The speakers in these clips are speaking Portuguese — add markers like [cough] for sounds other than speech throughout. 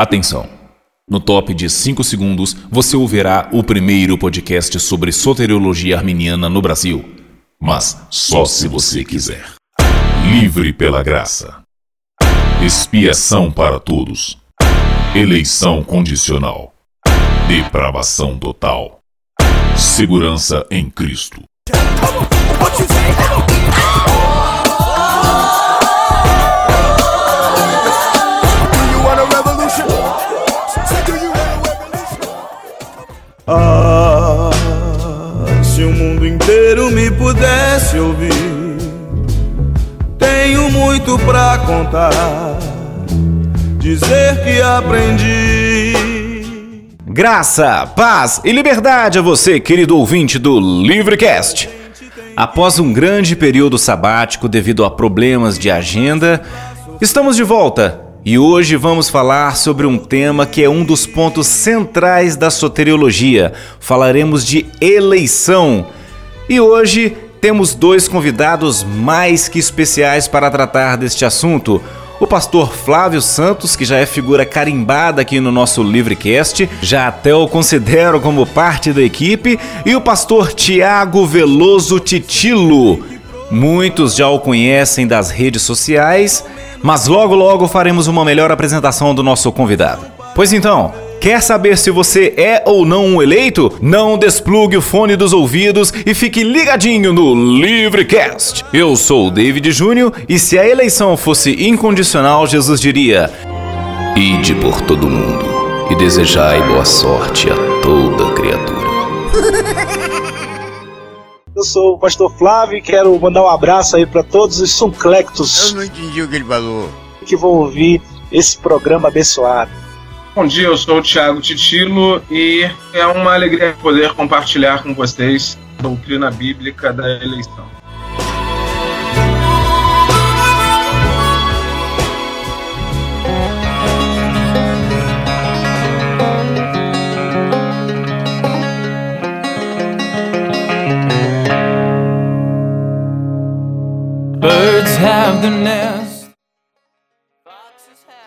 Atenção! No top de 5 segundos, você ouvirá o primeiro podcast sobre soteriologia arminiana no Brasil. Mas só se você quiser. Livre pela graça. Expiação para todos. Eleição condicional. Depravação total. Segurança em Cristo. Ah, se o mundo inteiro me pudesse ouvir, tenho muito pra contar, dizer que aprendi. Graça, paz e liberdade a você, querido ouvinte do Livrecast. Após um grande período sabático devido a problemas de agenda, estamos de volta e hoje vamos falar sobre um tema que é um dos pontos centrais da soteriologia. Falaremos de eleição. E hoje temos dois convidados mais que especiais para tratar deste assunto. O pastor Flávio Santos, que já é figura carimbada aqui no nosso Livrecast, já até o considero como parte da equipe, e o pastor Tiago Veloso Titilo. Muitos já o conhecem das redes sociais, mas logo logo faremos uma melhor apresentação do nosso convidado. Pois então, Quer saber se você é ou não um eleito? Não desplugue o fone dos ouvidos e fique ligadinho no Livrecast. Eu sou o David Júnior e se a eleição fosse incondicional, Jesus diria: Ide por todo mundo e desejai boa sorte a toda criatura. [laughs] Eu sou o pastor Flávio e quero mandar um abraço aí para todos os sunclectos. Eu não entendi o que ele falou. Que vão ouvir esse programa abençoado. Bom dia, eu sou o Thiago Titilo e é uma alegria poder compartilhar com vocês a doutrina bíblica da eleição.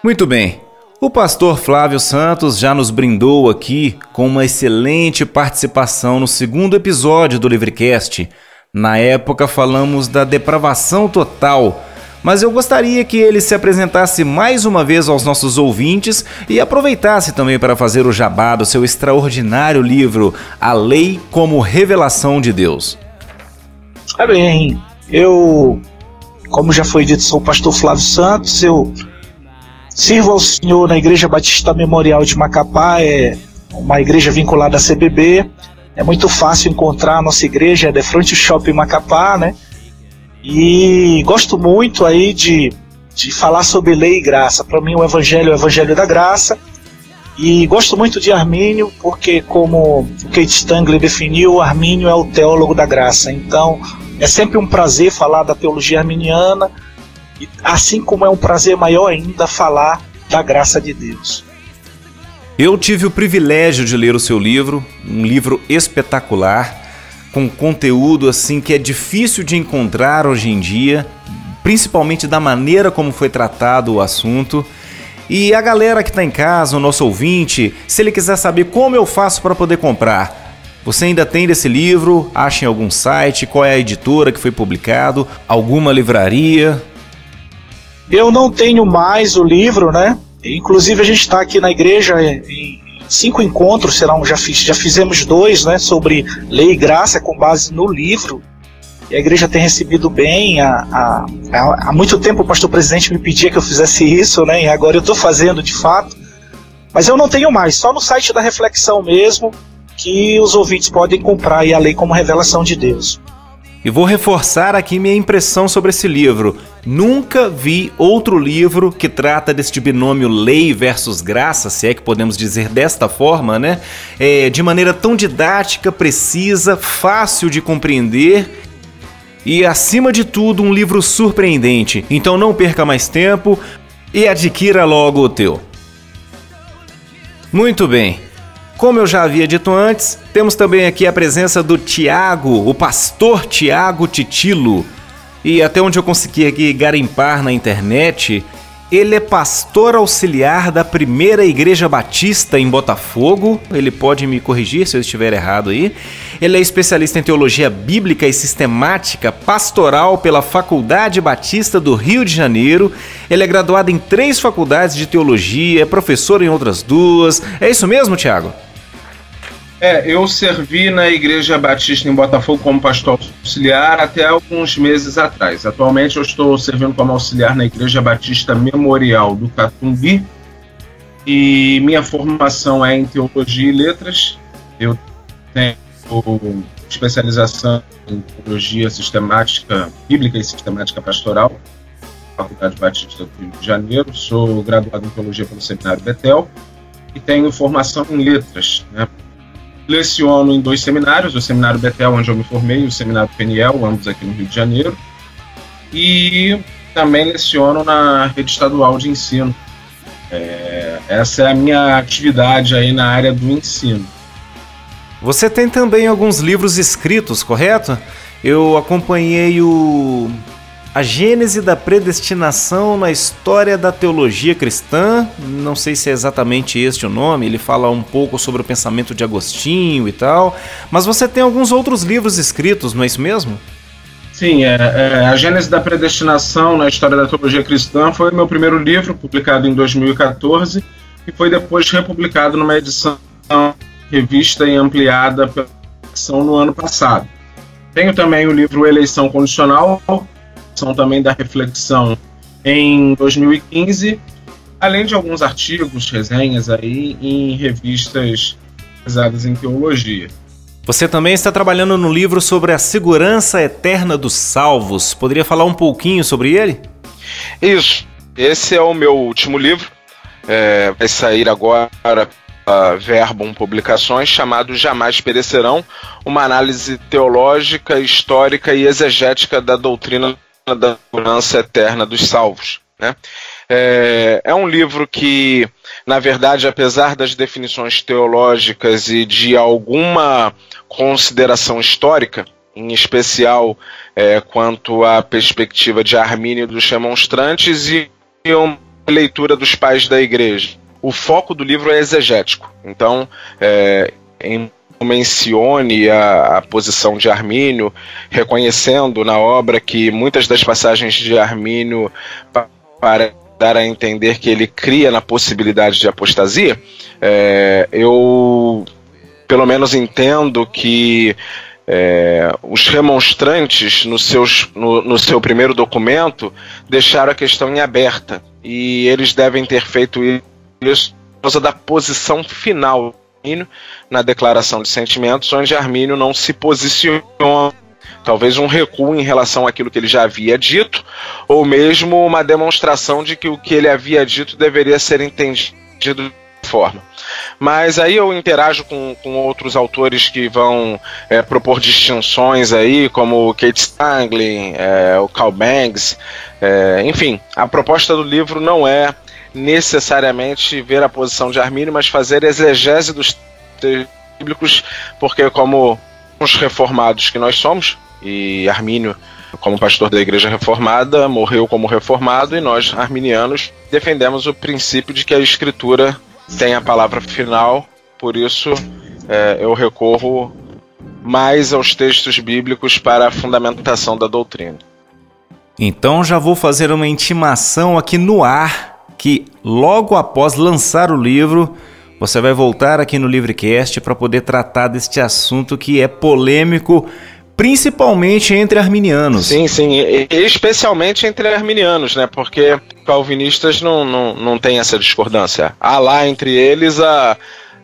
Muito bem. O pastor Flávio Santos já nos brindou aqui com uma excelente participação no segundo episódio do Livrecast. Na época falamos da depravação total, mas eu gostaria que ele se apresentasse mais uma vez aos nossos ouvintes e aproveitasse também para fazer o jabá do seu extraordinário livro A Lei como Revelação de Deus. Tá bem, eu, como já foi dito, sou o pastor Flávio Santos, eu Sirvo ao Senhor na Igreja Batista Memorial de Macapá, é uma igreja vinculada à CBB. É muito fácil encontrar a nossa igreja, é de frente Shopping Macapá, né? E gosto muito aí de, de falar sobre lei e graça. Para mim, o Evangelho é o Evangelho da graça. E gosto muito de Armínio, porque, como Kate Stangley definiu, Armínio é o teólogo da graça. Então, é sempre um prazer falar da teologia arminiana assim como é um prazer maior ainda falar da graça de Deus. Eu tive o privilégio de ler o seu livro, um livro espetacular, com conteúdo assim que é difícil de encontrar hoje em dia, principalmente da maneira como foi tratado o assunto. E a galera que está em casa, o nosso ouvinte, se ele quiser saber como eu faço para poder comprar, você ainda tem desse livro? Acha em algum site? Qual é a editora que foi publicado? Alguma livraria? Eu não tenho mais o livro, né? Inclusive a gente está aqui na igreja em cinco encontros, serão já, fiz, já fizemos dois, né? Sobre lei e graça com base no livro. E a igreja tem recebido bem. Há, há, há muito tempo o pastor presidente me pedia que eu fizesse isso, né? E agora eu estou fazendo de fato. Mas eu não tenho mais, só no site da reflexão mesmo que os ouvintes podem comprar a lei como revelação de Deus. E vou reforçar aqui minha impressão sobre esse livro. Nunca vi outro livro que trata deste binômio lei versus graça, se é que podemos dizer desta forma, né? É, de maneira tão didática, precisa, fácil de compreender e, acima de tudo, um livro surpreendente. Então não perca mais tempo e adquira logo o teu. Muito bem. Como eu já havia dito antes, temos também aqui a presença do Tiago, o pastor Tiago Titilo. E até onde eu consegui aqui garimpar na internet, Ele é pastor auxiliar da primeira Igreja Batista em Botafogo. Ele pode me corrigir se eu estiver errado aí. Ele é especialista em teologia bíblica e sistemática pastoral pela Faculdade Batista do Rio de Janeiro. Ele é graduado em três faculdades de teologia, é professor em outras duas. É isso mesmo, Tiago? É, eu servi na Igreja Batista em Botafogo como pastor auxiliar até alguns meses atrás. Atualmente eu estou servindo como auxiliar na Igreja Batista Memorial do Catumbi e minha formação é em Teologia e Letras. Eu tenho especialização em Teologia Sistemática, Bíblica e Sistemática Pastoral, Faculdade Batista do Rio de Janeiro. Sou graduado em Teologia pelo Seminário Betel e tenho formação em Letras, né, Leciono em dois seminários, o Seminário Betel, onde eu me formei, e o Seminário Peniel, ambos aqui no Rio de Janeiro. E também leciono na rede estadual de ensino. É, essa é a minha atividade aí na área do ensino. Você tem também alguns livros escritos, correto? Eu acompanhei o a gênese da predestinação na história da teologia cristã, não sei se é exatamente este o nome, ele fala um pouco sobre o pensamento de Agostinho e tal, mas você tem alguns outros livros escritos, não é isso mesmo? Sim, é, é, A Gênese da Predestinação na História da Teologia Cristã foi meu primeiro livro, publicado em 2014, e foi depois republicado numa edição revista e ampliada pela edição no ano passado. Tenho também o livro Eleição Condicional, também da reflexão em 2015, além de alguns artigos, resenhas aí em revistas pesadas em teologia. Você também está trabalhando no livro sobre a segurança eterna dos salvos. Poderia falar um pouquinho sobre ele? Isso. Esse é o meu último livro. É, vai sair agora a Verbum Publicações, chamado Jamais Perecerão, uma análise teológica, histórica e exegética da doutrina da segurança eterna dos salvos. Né? É, é um livro que, na verdade, apesar das definições teológicas e de alguma consideração histórica, em especial é, quanto à perspectiva de Armínio dos remonstrantes e uma leitura dos pais da igreja. O foco do livro é exegético. Então, é, em mencione a, a, posição de Armínio, reconhecendo na obra que muitas das passagens de Armínio para dar a entender que ele cria na possibilidade de apostasia, é, eu pelo menos entendo que é, os remonstrantes, no, seus, no, no seu primeiro documento, deixaram a questão em aberta. E eles devem ter feito isso por causa da posição final Armínio na declaração de sentimentos, onde Armínio não se posiciona, talvez um recuo em relação àquilo que ele já havia dito, ou mesmo uma demonstração de que o que ele havia dito deveria ser entendido de forma. Mas aí eu interajo com, com outros autores que vão é, propor distinções aí, como o Kate Stangley, é, o Carl Banks, é, enfim, a proposta do livro não é necessariamente ver a posição de Armínio, mas fazer exegese dos textos bíblicos, porque como os reformados que nós somos, e Armínio, como pastor da igreja reformada, morreu como reformado, e nós, arminianos, defendemos o princípio de que a escritura tem a palavra final, por isso é, eu recorro mais aos textos bíblicos para a fundamentação da doutrina. Então já vou fazer uma intimação aqui no ar que logo após lançar o livro, você vai voltar aqui no Livrecast para poder tratar deste assunto que é polêmico, principalmente entre arminianos. Sim, sim, especialmente entre arminianos, né? Porque calvinistas não, não, não tem essa discordância. Há lá entre eles a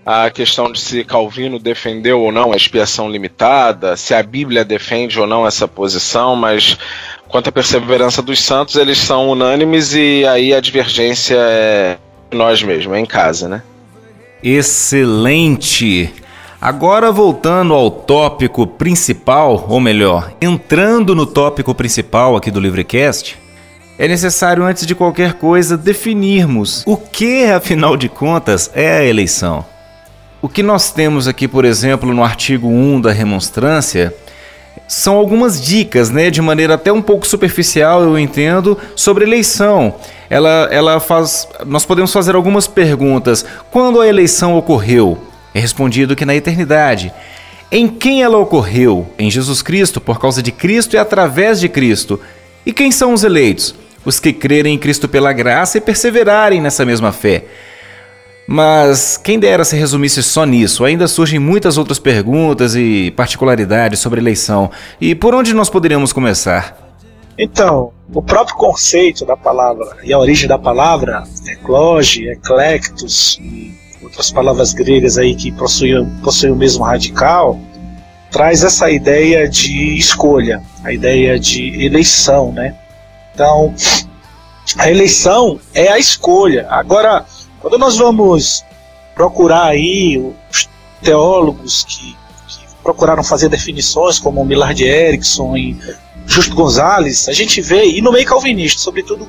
a questão de se Calvino defendeu ou não a expiação limitada, se a Bíblia defende ou não essa posição, mas quanto à perseverança dos santos, eles são unânimes e aí a divergência é nós mesmos, é em casa, né? Excelente! Agora voltando ao tópico principal, ou melhor, entrando no tópico principal aqui do Livrecast, é necessário antes de qualquer coisa definirmos o que, afinal de contas, é a eleição. O que nós temos aqui, por exemplo, no artigo 1 da remonstrância, são algumas dicas, né, de maneira até um pouco superficial, eu entendo, sobre eleição. Ela, ela faz, nós podemos fazer algumas perguntas. Quando a eleição ocorreu? É respondido que na eternidade. Em quem ela ocorreu? Em Jesus Cristo, por causa de Cristo e através de Cristo. E quem são os eleitos? Os que crerem em Cristo pela graça e perseverarem nessa mesma fé. Mas quem dera se resumisse só nisso, ainda surgem muitas outras perguntas e particularidades sobre eleição. E por onde nós poderíamos começar? Então, o próprio conceito da palavra e a origem da palavra, ecloge, eclectus e outras palavras gregas aí que possuem, possuem o mesmo radical, traz essa ideia de escolha, a ideia de eleição, né? Então, a eleição é a escolha. Agora, quando nós vamos procurar aí os teólogos que, que procuraram fazer definições, como Millard Erickson e Justo Gonzalez, a gente vê, e no meio calvinista, sobretudo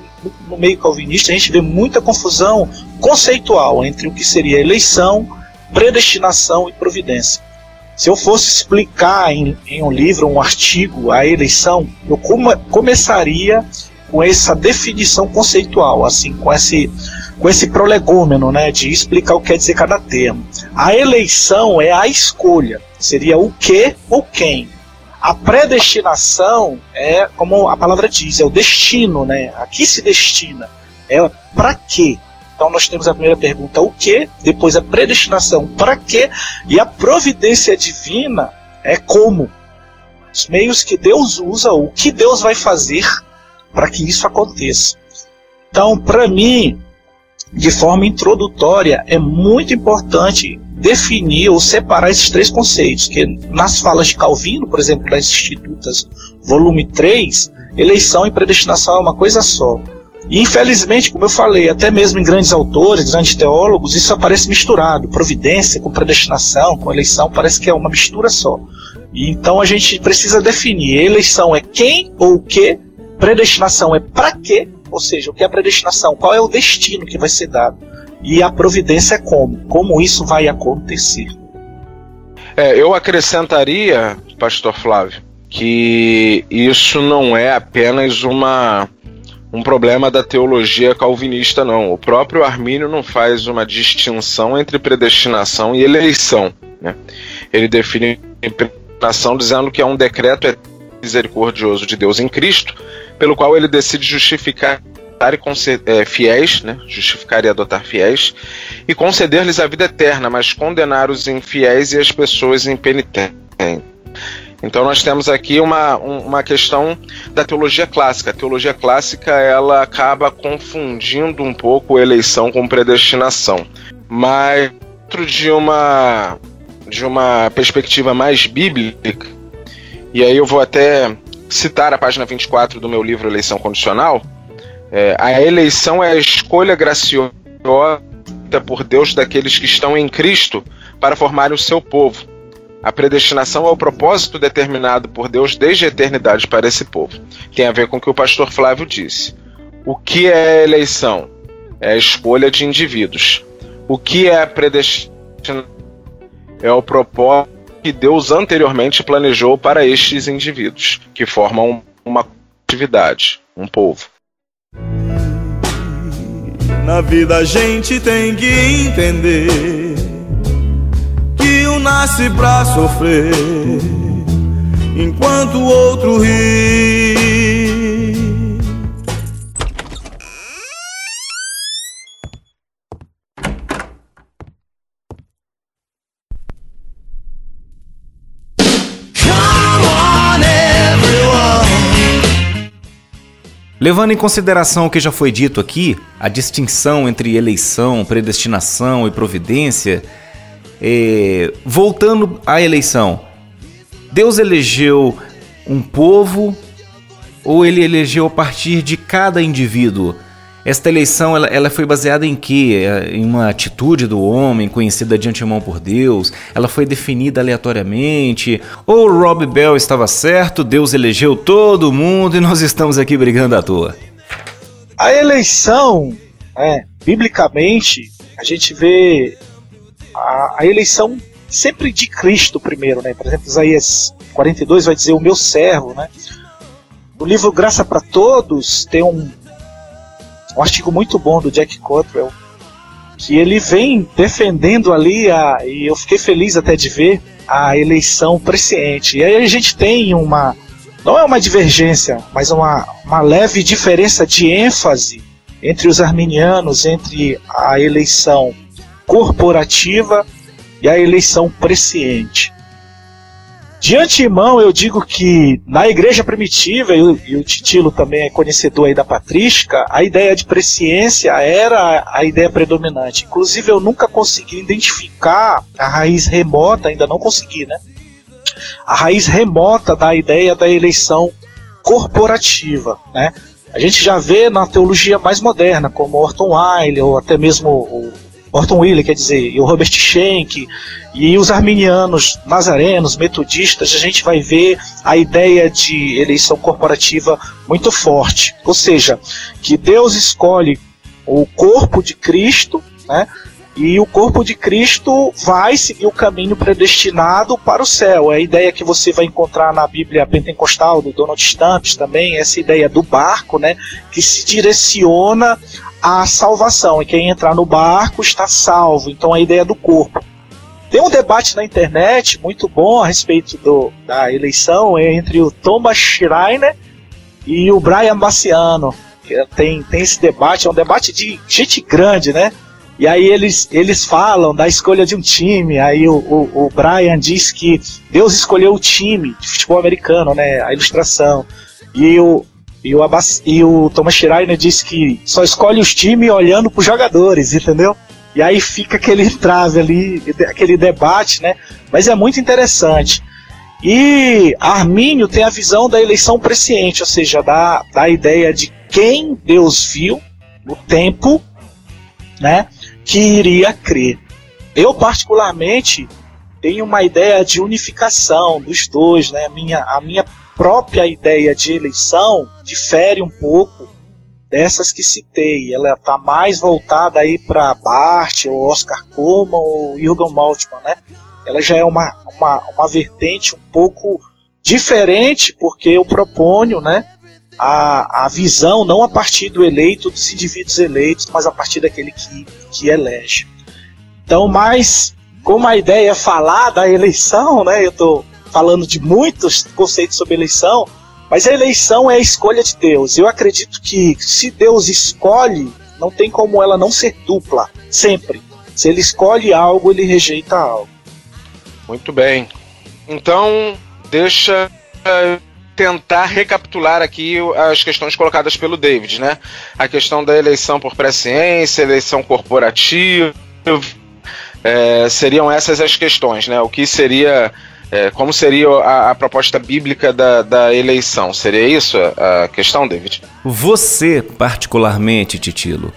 no meio calvinista, a gente vê muita confusão conceitual entre o que seria eleição, predestinação e providência. Se eu fosse explicar em, em um livro, um artigo, a eleição, eu come, começaria com essa definição conceitual, assim, com esse com esse prolegômeno, né, de explicar o que quer dizer cada termo. A eleição é a escolha, seria o que ou quem. A predestinação é, como a palavra diz, é o destino, né? A que se destina? É para quê? Então nós temos a primeira pergunta, o que? Depois a predestinação, para quê? E a providência divina é como? Os meios que Deus usa, o que Deus vai fazer para que isso aconteça. Então, para mim, de forma introdutória, é muito importante definir ou separar esses três conceitos, que nas falas de Calvino, por exemplo, das Institutas, volume 3, eleição e predestinação é uma coisa só. E infelizmente, como eu falei, até mesmo em grandes autores, grandes teólogos, isso aparece misturado. Providência com predestinação, com eleição, parece que é uma mistura só. E então a gente precisa definir: eleição é quem ou o que, predestinação é para quê ou seja, o que é a predestinação? Qual é o destino que vai ser dado? E a providência é como? Como isso vai acontecer? É, eu acrescentaria, Pastor Flávio, que isso não é apenas uma um problema da teologia calvinista, não. O próprio Armínio não faz uma distinção entre predestinação e eleição. Né? Ele define predestinação dizendo que é um decreto misericordioso de Deus em Cristo pelo qual ele decide justificar e é, fiéis, né? justificar e adotar fiéis, e conceder-lhes a vida eterna, mas condenar os infiéis e as pessoas impenitentes. Então nós temos aqui uma, uma questão da teologia clássica. A teologia clássica ela acaba confundindo um pouco eleição com predestinação. Mas dentro de uma de uma perspectiva mais bíblica, e aí eu vou até citar a página 24 do meu livro Eleição Condicional, é, a eleição é a escolha graciosa por Deus daqueles que estão em Cristo para formarem o seu povo. A predestinação é o propósito determinado por Deus desde a eternidade para esse povo. Tem a ver com o que o pastor Flávio disse. O que é a eleição? É a escolha de indivíduos. O que é a predestinação? É o propósito que Deus anteriormente planejou para estes indivíduos, que formam uma atividade, um povo. Na vida a gente tem que entender que um nasce pra sofrer, enquanto o outro ri. Levando em consideração o que já foi dito aqui, a distinção entre eleição, predestinação e providência, é, voltando à eleição, Deus elegeu um povo ou ele elegeu a partir de cada indivíduo? Esta eleição ela, ela foi baseada em quê? É, em uma atitude do homem conhecida de antemão por Deus? Ela foi definida aleatoriamente? Ou Rob Bell estava certo, Deus elegeu todo mundo e nós estamos aqui brigando à toa? A eleição, é, biblicamente, a gente vê a, a eleição sempre de Cristo primeiro, né? Por exemplo, Isaías 42 vai dizer o meu servo, né? No livro Graça para Todos tem um, um artigo muito bom do Jack Cottrell que ele vem defendendo ali a, e eu fiquei feliz até de ver a eleição presciente. E aí a gente tem uma não é uma divergência, mas uma, uma leve diferença de ênfase entre os arminianos entre a eleição corporativa e a eleição presciente. De antemão, eu digo que na igreja primitiva, e o, Titilo também é conhecedor aí da patrística, a ideia de presciência era a ideia predominante. Inclusive, eu nunca consegui identificar a raiz remota, ainda não consegui, né? A raiz remota da ideia da eleição corporativa, né? A gente já vê na teologia mais moderna, como Orton Wiley, ou até mesmo o Orton Wheeler, quer dizer, e o Robert Schenck, e os arminianos, nazarenos, metodistas, a gente vai ver a ideia de eleição corporativa muito forte. Ou seja, que Deus escolhe o corpo de Cristo, né? E o corpo de Cristo vai seguir o caminho predestinado para o céu. É a ideia que você vai encontrar na Bíblia pentecostal do Donald Stamps também, essa ideia do barco, né, que se direciona à salvação. E quem entrar no barco está salvo. Então a ideia do corpo. Tem um debate na internet muito bom a respeito do, da eleição entre o Thomas Schreiner e o Brian Bassiano. Tem, tem esse debate, é um debate de gente grande, né? E aí eles, eles falam da escolha de um time. Aí o, o, o Brian diz que Deus escolheu o time de futebol americano, né? A ilustração. E o, e o, Abbas, e o Thomas Schreiner diz que só escolhe os times olhando para os jogadores, entendeu? E aí fica aquele trave ali, aquele debate, né? Mas é muito interessante. E Armínio tem a visão da eleição presciente, ou seja, da, da ideia de quem Deus viu no tempo, né? Que iria crer. Eu, particularmente, tenho uma ideia de unificação dos dois, né? A minha, a minha própria ideia de eleição difere um pouco dessas que citei. Ela está mais voltada aí para Bart, ou Oscar Coleman, ou Jürgen Maltman, né? Ela já é uma, uma, uma vertente um pouco diferente, porque eu proponho, né? A, a visão não a partir do eleito, dos indivíduos eleitos, mas a partir daquele que, que elege. Então, mais como a ideia é falar da eleição, né? Eu estou falando de muitos conceitos sobre eleição, mas a eleição é a escolha de Deus. Eu acredito que se Deus escolhe, não tem como ela não ser dupla, sempre. Se ele escolhe algo, ele rejeita algo. Muito bem. Então, deixa tentar recapitular aqui as questões colocadas pelo David, né? A questão da eleição por presciência, eleição corporativa, é, seriam essas as questões, né? O que seria, é, como seria a, a, proposta bíblica da, da eleição? Seria isso a, a questão, David? Você, particularmente, Titilo,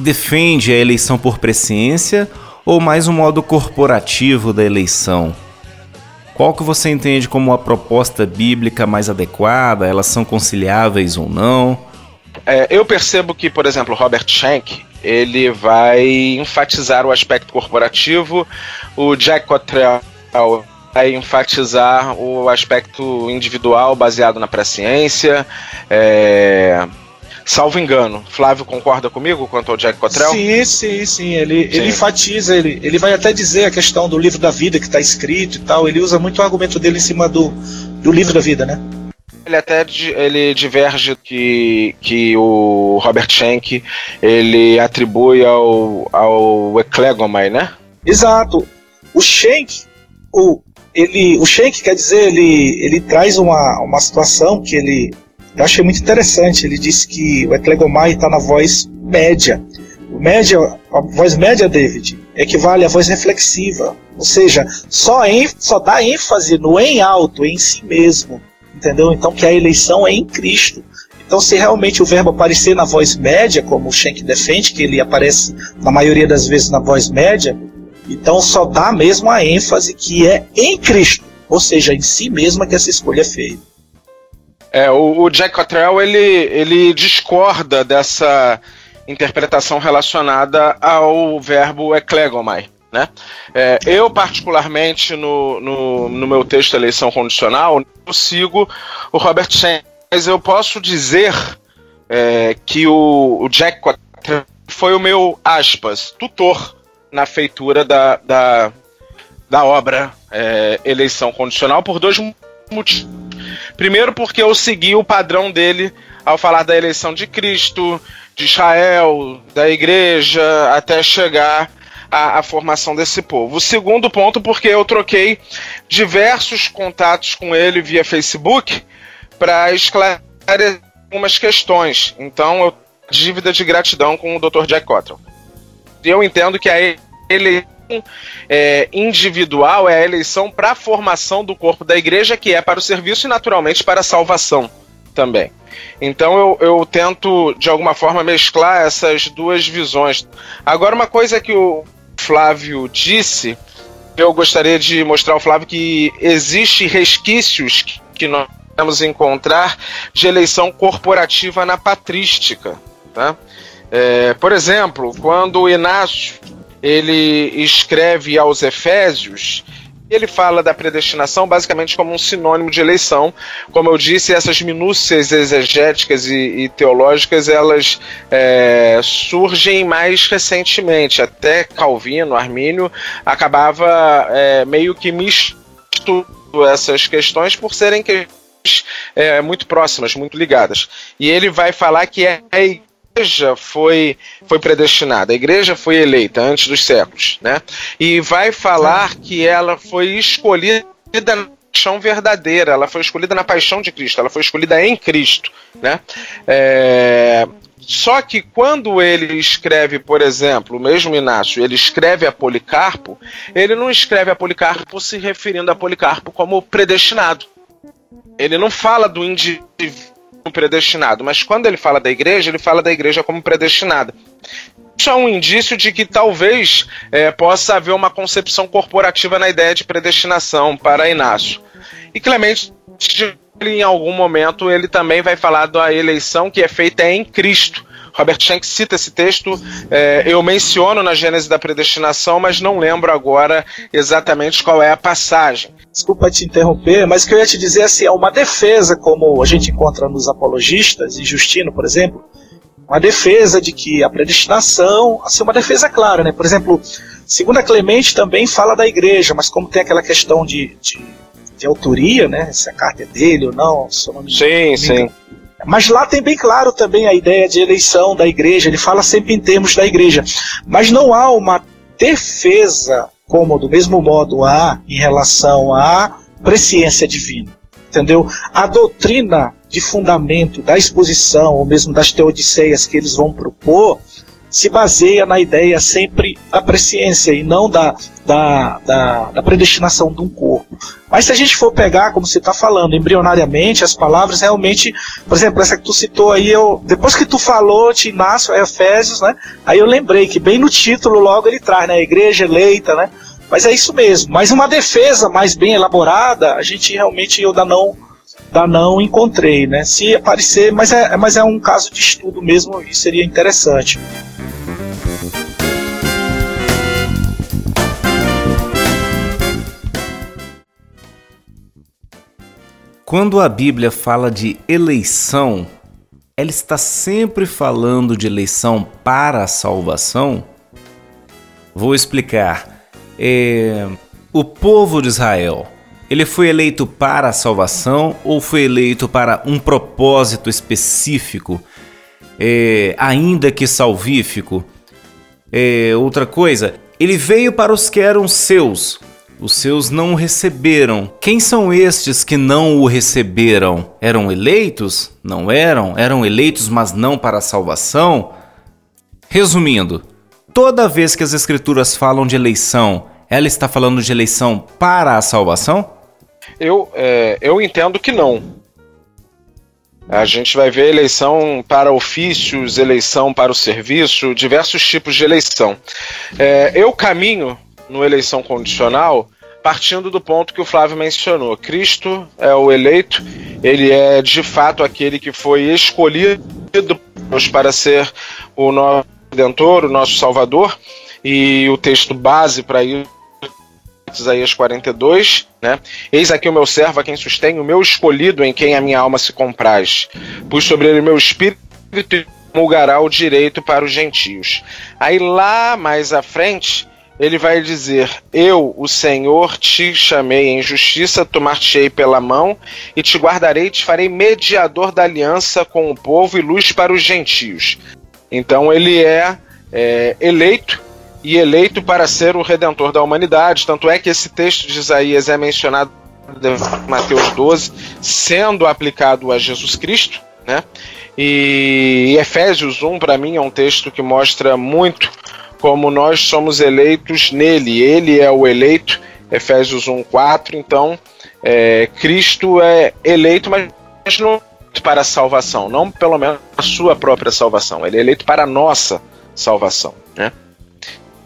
defende a eleição por presciência ou mais um modo corporativo da eleição? Qual que você entende como a proposta bíblica mais adequada? Elas são conciliáveis ou não? É, eu percebo que, por exemplo, Robert Schenck ele vai enfatizar o aspecto corporativo, o Jack Cottrell vai enfatizar o aspecto individual baseado na presciência. É, Salvo engano, Flávio concorda comigo quanto ao Jack Cottrell? Sim, sim, sim. Ele, sim. ele enfatiza, ele, ele vai até dizer a questão do livro da vida que está escrito e tal. Ele usa muito o argumento dele em cima do, do livro da vida, né? Ele até ele diverge que, que o Robert Schenck ele atribui ao, ao Eclegomai, né? Exato. O Schenck, o, ele, o Schenck quer dizer, ele, ele traz uma, uma situação que ele eu achei muito interessante. Ele disse que o Eclegomai está na voz média. O média, a voz média, David, equivale à voz reflexiva. Ou seja, só, em, só dá ênfase no em alto, em si mesmo. Entendeu? Então que a eleição é em Cristo. Então, se realmente o verbo aparecer na voz média, como o Schenck defende, que ele aparece na maioria das vezes na voz média, então só dá mesmo a ênfase que é em Cristo, ou seja, em si mesma que essa escolha é feita. É, o, o Jack Cottrell ele, ele discorda dessa interpretação relacionada ao verbo eclegomai. Né? É, eu, particularmente, no, no, no, meu texto Eleição Condicional, eu sigo o Robert Shen, mas eu posso dizer é, que o, o Jack Quatermain foi o meu, aspas, tutor na feitura da, da, da obra é, Eleição Condicional por dois motivos. Primeiro, porque eu segui o padrão dele ao falar da eleição de Cristo, de Israel, da igreja, até chegar à, à, formação desse povo. O segundo ponto, porque eu troquei diversos contatos com ele via Facebook para esclarecer algumas questões. Então, eu dívida de gratidão com o Dr. Jack Cottrell. Eu entendo que a eleição é, individual é a eleição para a formação do corpo da igreja, que é para o serviço e, naturalmente, para a salvação também. Então eu, eu tento, de alguma forma, mesclar essas duas visões. Agora, uma coisa que o Flávio disse, eu gostaria de mostrar ao Flávio que existe resquícios que nós podemos encontrar de eleição corporativa na patrística. Tá? É, por exemplo, quando Inácio ele escreve aos Efésios, ele fala da predestinação basicamente como um sinônimo de eleição. Como eu disse, essas minúcias exegéticas e, e teológicas elas é, surgem mais recentemente. Até Calvino, Armínio, acabava é, meio que misturando essas questões por serem questões é, muito próximas, muito ligadas. E ele vai falar que é igreja foi, foi predestinada, a igreja foi eleita antes dos séculos, né? E vai falar que ela foi escolhida na paixão verdadeira, ela foi escolhida na paixão de Cristo, ela foi escolhida em Cristo, né? É, só que quando ele escreve, por exemplo, o mesmo Inácio, ele escreve a Policarpo, ele não escreve a Policarpo se referindo a Policarpo como predestinado. Ele não fala do indivíduo predestinado, mas quando ele fala da igreja, ele fala da igreja como predestinada. Isso é um indício de que talvez é, possa haver uma concepção corporativa na ideia de predestinação para Inácio. E Clemente, em algum momento, ele também vai falar da eleição que é feita em Cristo. Robert Shank cita esse texto, é, eu menciono na Gênese da Predestinação, mas não lembro agora exatamente qual é a passagem. Desculpa te interromper, mas o que eu ia te dizer assim, é uma defesa, como a gente encontra nos apologistas, e Justino, por exemplo, uma defesa de que a predestinação, assim, uma defesa clara, né? Por exemplo, segunda Clemente também fala da igreja, mas como tem aquela questão de, de, de autoria, né? Se a carta é dele ou não, se não me Sim, sim. Mas lá tem bem claro também a ideia de eleição da igreja, ele fala sempre em termos da igreja. Mas não há uma defesa como do mesmo modo há em relação à presciência divina. Entendeu? A doutrina de fundamento da exposição, ou mesmo das teodiceias que eles vão propor, se baseia na ideia sempre da presciência e não da, da, da, da predestinação de um corpo. Mas se a gente for pegar, como você está falando, embrionariamente, as palavras realmente, por exemplo, essa que tu citou aí, eu, depois que tu falou de Inácio, Efésios, né? Aí eu lembrei que bem no título logo ele traz, né? Igreja eleita, né? Mas é isso mesmo. Mas uma defesa mais bem elaborada, a gente realmente ainda não, ainda não encontrei, né? Se aparecer, mas é, mas é um caso de estudo mesmo e seria interessante. Quando a Bíblia fala de eleição, ela está sempre falando de eleição para a salvação? Vou explicar. É, o povo de Israel, ele foi eleito para a salvação ou foi eleito para um propósito específico, é, ainda que salvífico? É, outra coisa, ele veio para os que eram seus, os seus não o receberam. Quem são estes que não o receberam? Eram eleitos? Não eram? Eram eleitos, mas não para a salvação? Resumindo, toda vez que as Escrituras falam de eleição, ela está falando de eleição para a salvação? Eu, é, eu entendo que não. A gente vai ver eleição para ofícios, eleição para o serviço, diversos tipos de eleição. É, eu caminho no eleição condicional, partindo do ponto que o Flávio mencionou. Cristo é o eleito, ele é de fato aquele que foi escolhido para ser o nosso redentor, o nosso salvador. e o texto base para isso Isaías 42, né? Eis aqui o meu servo a quem sustém, o meu escolhido em quem a minha alma se compraz. Pus sobre ele meu espírito e mulgará o direito para os gentios. Aí lá mais à frente, ele vai dizer: Eu, o Senhor, te chamei em justiça, tomar-te-ei pela mão e te guardarei, te farei mediador da aliança com o povo e luz para os gentios. Então ele é, é eleito e eleito para ser o redentor da humanidade. Tanto é que esse texto de Isaías é mencionado em Mateus 12, sendo aplicado a Jesus Cristo, né? E Efésios 1 para mim é um texto que mostra muito como nós somos eleitos nele. Ele é o eleito, Efésios 1,4. Então, é, Cristo é eleito, mas não para a salvação, não pelo menos a sua própria salvação. Ele é eleito para a nossa salvação. Né?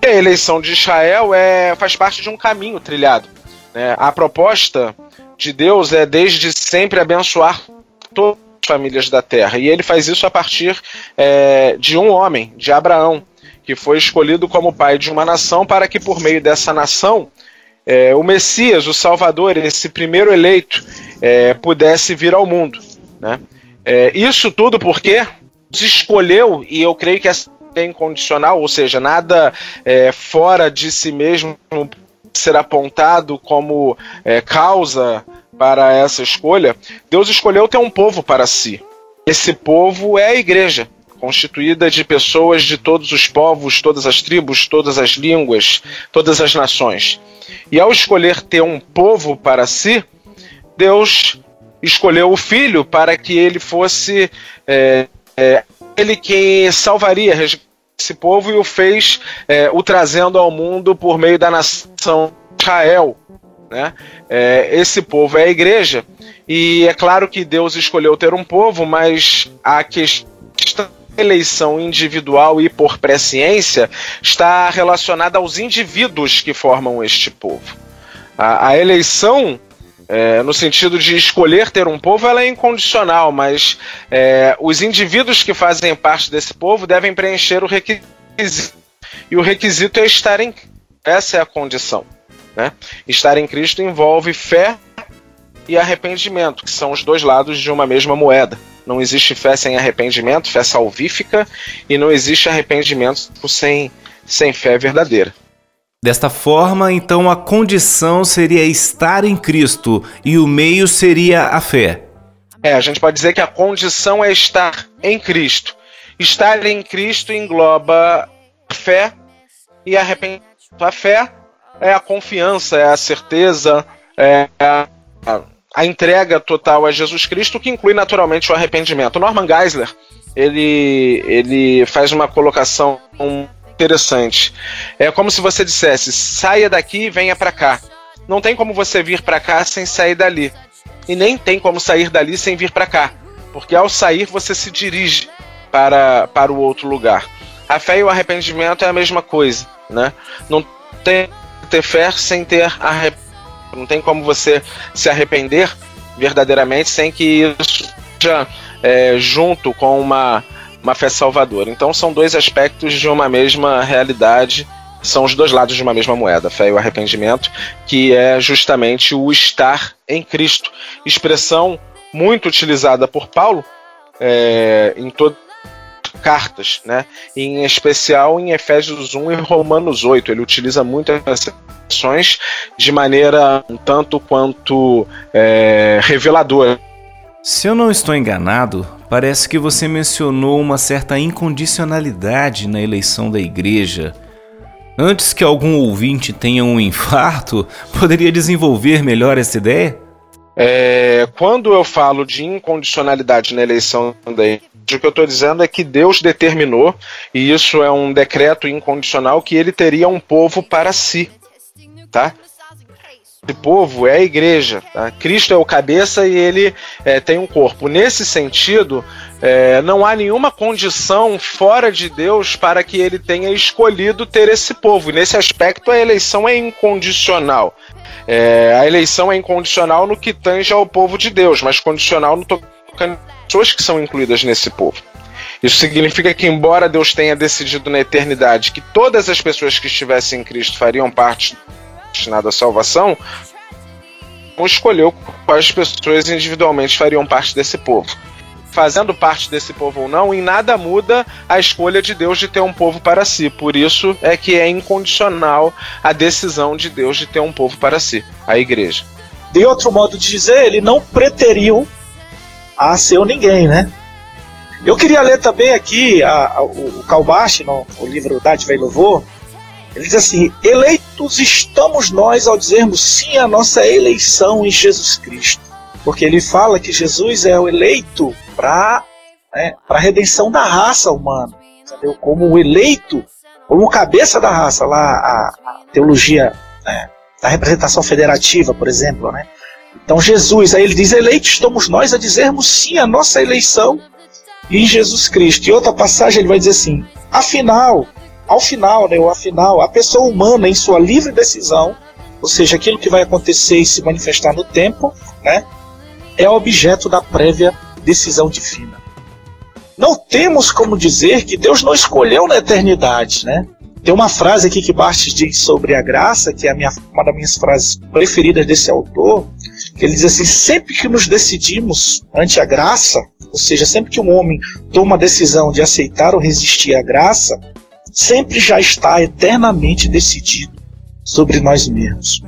A eleição de Israel é, faz parte de um caminho trilhado. Né? A proposta de Deus é desde sempre abençoar todas as famílias da terra. E ele faz isso a partir é, de um homem, de Abraão que foi escolhido como pai de uma nação para que por meio dessa nação é, o Messias, o Salvador, esse primeiro eleito, é, pudesse vir ao mundo. Né? É, isso tudo porque escolheu, e eu creio que é incondicional, ou seja, nada é, fora de si mesmo ser apontado como é, causa para essa escolha. Deus escolheu ter um povo para si. Esse povo é a igreja constituída de pessoas de todos os povos, todas as tribos, todas as línguas, todas as nações. E ao escolher ter um povo para si, Deus escolheu o filho para que ele fosse é, é, ele que salvaria esse povo e o fez é, o trazendo ao mundo por meio da nação Israel. Né? É, esse povo é a igreja. E é claro que Deus escolheu ter um povo, mas a questão eleição individual e por presciência está relacionada aos indivíduos que formam este povo. A, a eleição, é, no sentido de escolher ter um povo, ela é incondicional, mas é, os indivíduos que fazem parte desse povo devem preencher o requisito. E o requisito é estar em essa é a condição. Né? Estar em Cristo envolve fé e arrependimento, que são os dois lados de uma mesma moeda. Não existe fé sem arrependimento, fé salvífica, e não existe arrependimento sem, sem fé verdadeira. Desta forma, então a condição seria estar em Cristo e o meio seria a fé. É, a gente pode dizer que a condição é estar em Cristo. Estar em Cristo engloba fé e arrependimento. A fé é a confiança, é a certeza, é a a entrega total a Jesus Cristo, que inclui naturalmente o arrependimento. Norman Geisler ele, ele faz uma colocação interessante. É como se você dissesse: saia daqui e venha para cá. Não tem como você vir para cá sem sair dali. E nem tem como sair dali sem vir para cá. Porque ao sair você se dirige para, para o outro lugar. A fé e o arrependimento é a mesma coisa. Né? Não tem ter fé sem ter arrependimento não tem como você se arrepender verdadeiramente sem que isso seja é, junto com uma, uma fé salvadora. Então são dois aspectos de uma mesma realidade, são os dois lados de uma mesma moeda, a fé e o arrependimento, que é justamente o estar em Cristo. Expressão muito utilizada por Paulo é, em todas cartas, né? em especial em Efésios 1 e Romanos 8. Ele utiliza muito essa de maneira um tanto quanto é, reveladora. Se eu não estou enganado, parece que você mencionou uma certa incondicionalidade na eleição da igreja. Antes que algum ouvinte tenha um infarto, [laughs] poderia desenvolver melhor essa ideia? É, quando eu falo de incondicionalidade na eleição da igreja, o que eu estou dizendo é que Deus determinou, e isso é um decreto incondicional, que ele teria um povo para si tá? Esse povo é a igreja. Tá? Cristo é o cabeça e ele é, tem um corpo. Nesse sentido, é, não há nenhuma condição fora de Deus para que ele tenha escolhido ter esse povo. Nesse aspecto, a eleição é incondicional. É, a eleição é incondicional no que tange ao povo de Deus, mas condicional no tocante pessoas que são incluídas nesse povo. Isso significa que, embora Deus tenha decidido na eternidade que todas as pessoas que estivessem em Cristo fariam parte destinada à salvação, escolheu quais pessoas individualmente fariam parte desse povo. Fazendo parte desse povo ou não, em nada muda a escolha de Deus de ter um povo para si. Por isso é que é incondicional a decisão de Deus de ter um povo para si, a igreja. De outro modo de dizer, ele não preteriu a ser ninguém, né? Eu queria ler também aqui a, a, o, Kalbashi, no o livro Dádiva e Louvor. Ele diz assim: Estamos nós ao dizermos sim à nossa eleição em Jesus Cristo. Porque ele fala que Jesus é o eleito para né, a redenção da raça humana. Entendeu? Como o eleito, como cabeça da raça, lá a, a teologia né, da representação federativa, por exemplo. Né? Então Jesus, aí ele diz: Eleitos estamos nós a dizermos sim à nossa eleição em Jesus Cristo. E outra passagem ele vai dizer assim: afinal, ao final, né, ou afinal, a pessoa humana em sua livre decisão, ou seja, aquilo que vai acontecer e se manifestar no tempo, né, é objeto da prévia decisão divina. Não temos como dizer que Deus não escolheu na eternidade, né? Tem uma frase aqui que Bastos diz sobre a graça, que é minha, uma das minhas frases preferidas desse autor, que ele diz assim: sempre que nos decidimos ante a graça, ou seja, sempre que um homem toma a decisão de aceitar ou resistir à graça, sempre já está eternamente decidido sobre nós mesmos.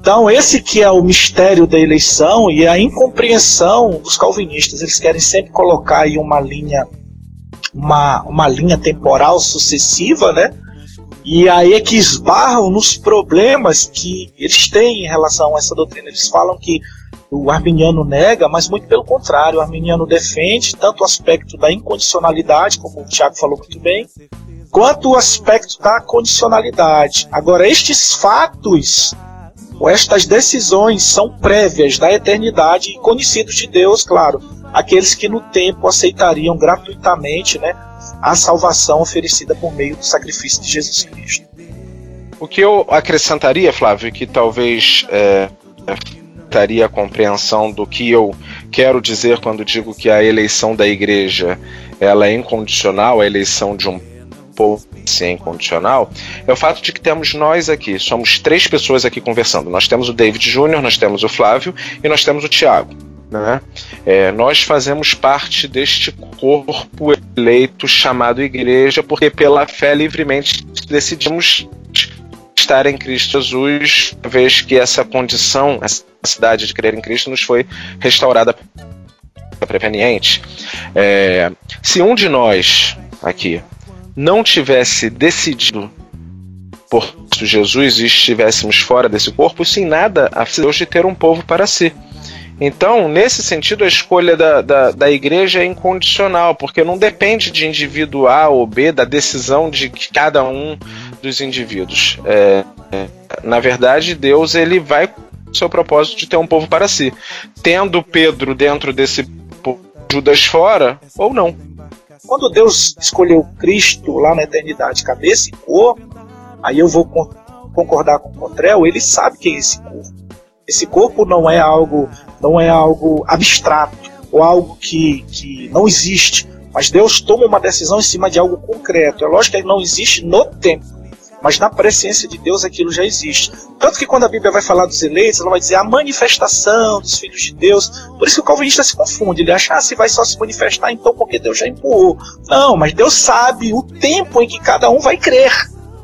Então, esse que é o mistério da eleição e a incompreensão dos calvinistas. Eles querem sempre colocar aí uma linha, uma, uma linha temporal sucessiva, né? E aí é que esbarram nos problemas que eles têm em relação a essa doutrina. Eles falam que o arminiano nega, mas muito pelo contrário, o arminiano defende tanto o aspecto da incondicionalidade, como o Tiago falou muito bem, quanto o aspecto da condicionalidade. Agora, estes fatos, ou estas decisões, são prévias da eternidade e conhecidos de Deus, claro, aqueles que no tempo aceitariam gratuitamente né, a salvação oferecida por meio do sacrifício de Jesus Cristo. O que eu acrescentaria, Flávio, que talvez é, facilitaria a compreensão do que eu quero dizer quando digo que a eleição da igreja ela é incondicional, a eleição de um povo é incondicional, é o fato de que temos nós aqui, somos três pessoas aqui conversando. Nós temos o David Júnior, nós temos o Flávio e nós temos o Tiago. Né? É, nós fazemos parte deste corpo eleito chamado igreja, porque pela fé livremente decidimos estar em Cristo Jesus, uma vez que essa condição, essa capacidade de crer em Cristo nos foi restaurada preveniente. É, se um de nós aqui não tivesse decidido por Jesus e estivéssemos fora desse corpo, sem nada a Deus de ter um povo para si. Então, nesse sentido, a escolha da, da, da, igreja é incondicional, porque não depende de indivíduo A ou B, da decisão de cada um dos indivíduos. É, é, na verdade, Deus ele vai seu propósito de ter um povo para si. Tendo Pedro dentro desse Judas fora, ou não. Quando Deus escolheu Cristo lá na eternidade, cabeça e corpo, aí eu vou concordar com o Contrel, ele sabe quem é esse corpo. Esse corpo não é algo não é algo abstrato ou algo que, que não existe, mas Deus toma uma decisão em cima de algo concreto. É lógico que ele não existe no tempo, mas na presciência de Deus aquilo já existe. Tanto que quando a Bíblia vai falar dos eleitos, ela vai dizer a manifestação dos filhos de Deus. Por isso que o calvinista se confunde. Ele acha, ah, se vai só se manifestar, então porque Deus já empurrou. Não, mas Deus sabe o tempo em que cada um vai crer.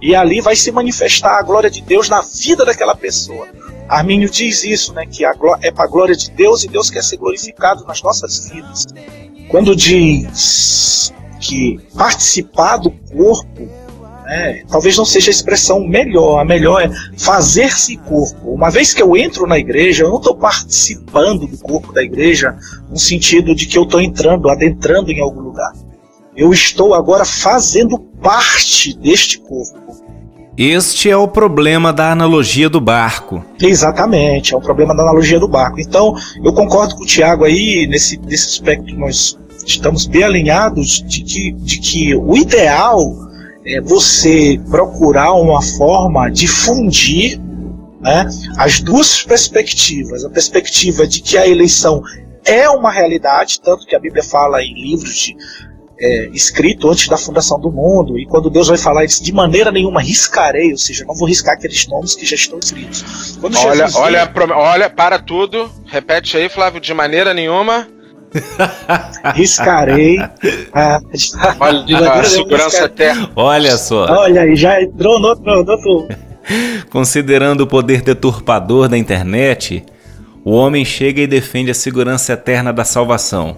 E ali vai se manifestar a glória de Deus na vida daquela pessoa. Armínio diz isso, né, que é para a glória de Deus e Deus quer ser glorificado nas nossas vidas. Quando diz que participar do corpo, né, talvez não seja a expressão melhor, a melhor é fazer-se corpo. Uma vez que eu entro na igreja, eu não estou participando do corpo da igreja no sentido de que eu estou entrando, adentrando em algum lugar. Eu estou agora fazendo parte deste corpo. Este é o problema da analogia do barco. Exatamente, é o problema da analogia do barco. Então, eu concordo com o Tiago aí, nesse, nesse aspecto nós estamos bem alinhados de que, de que o ideal é você procurar uma forma de fundir né, as duas perspectivas. A perspectiva de que a eleição é uma realidade, tanto que a Bíblia fala em livros de é, escrito antes da fundação do mundo, e quando Deus vai falar, ele diz, de maneira nenhuma riscarei, ou seja, não vou riscar aqueles nomes que já estão escritos. Quando olha, Jesus olha, olha, para tudo, repete aí, Flávio, de maneira nenhuma. [laughs] Riscarei. Ah, [laughs] olha, a segurança eterna. Olha só. Olha aí, já entrou no outro. No outro. [laughs] Considerando o poder deturpador da internet, o homem chega e defende a segurança eterna da salvação.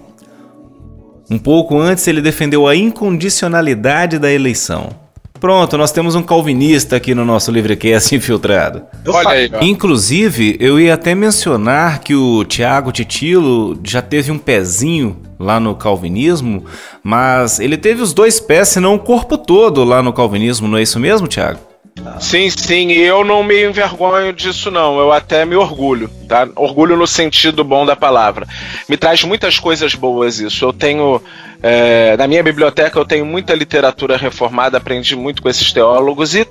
Um pouco antes, ele defendeu a incondicionalidade da eleição. Pronto, nós temos um calvinista aqui no nosso Livrecast [laughs] infiltrado. Olha aí. Inclusive, eu ia até mencionar que o Tiago Titilo já teve um pezinho lá no calvinismo, mas ele teve os dois pés, se não o corpo todo lá no calvinismo, não é isso mesmo, Tiago? Sim, sim, eu não me envergonho disso não, eu até me orgulho, tá? Orgulho no sentido bom da palavra. Me traz muitas coisas boas isso. Eu tenho é, na minha biblioteca eu tenho muita literatura reformada, aprendi muito com esses teólogos e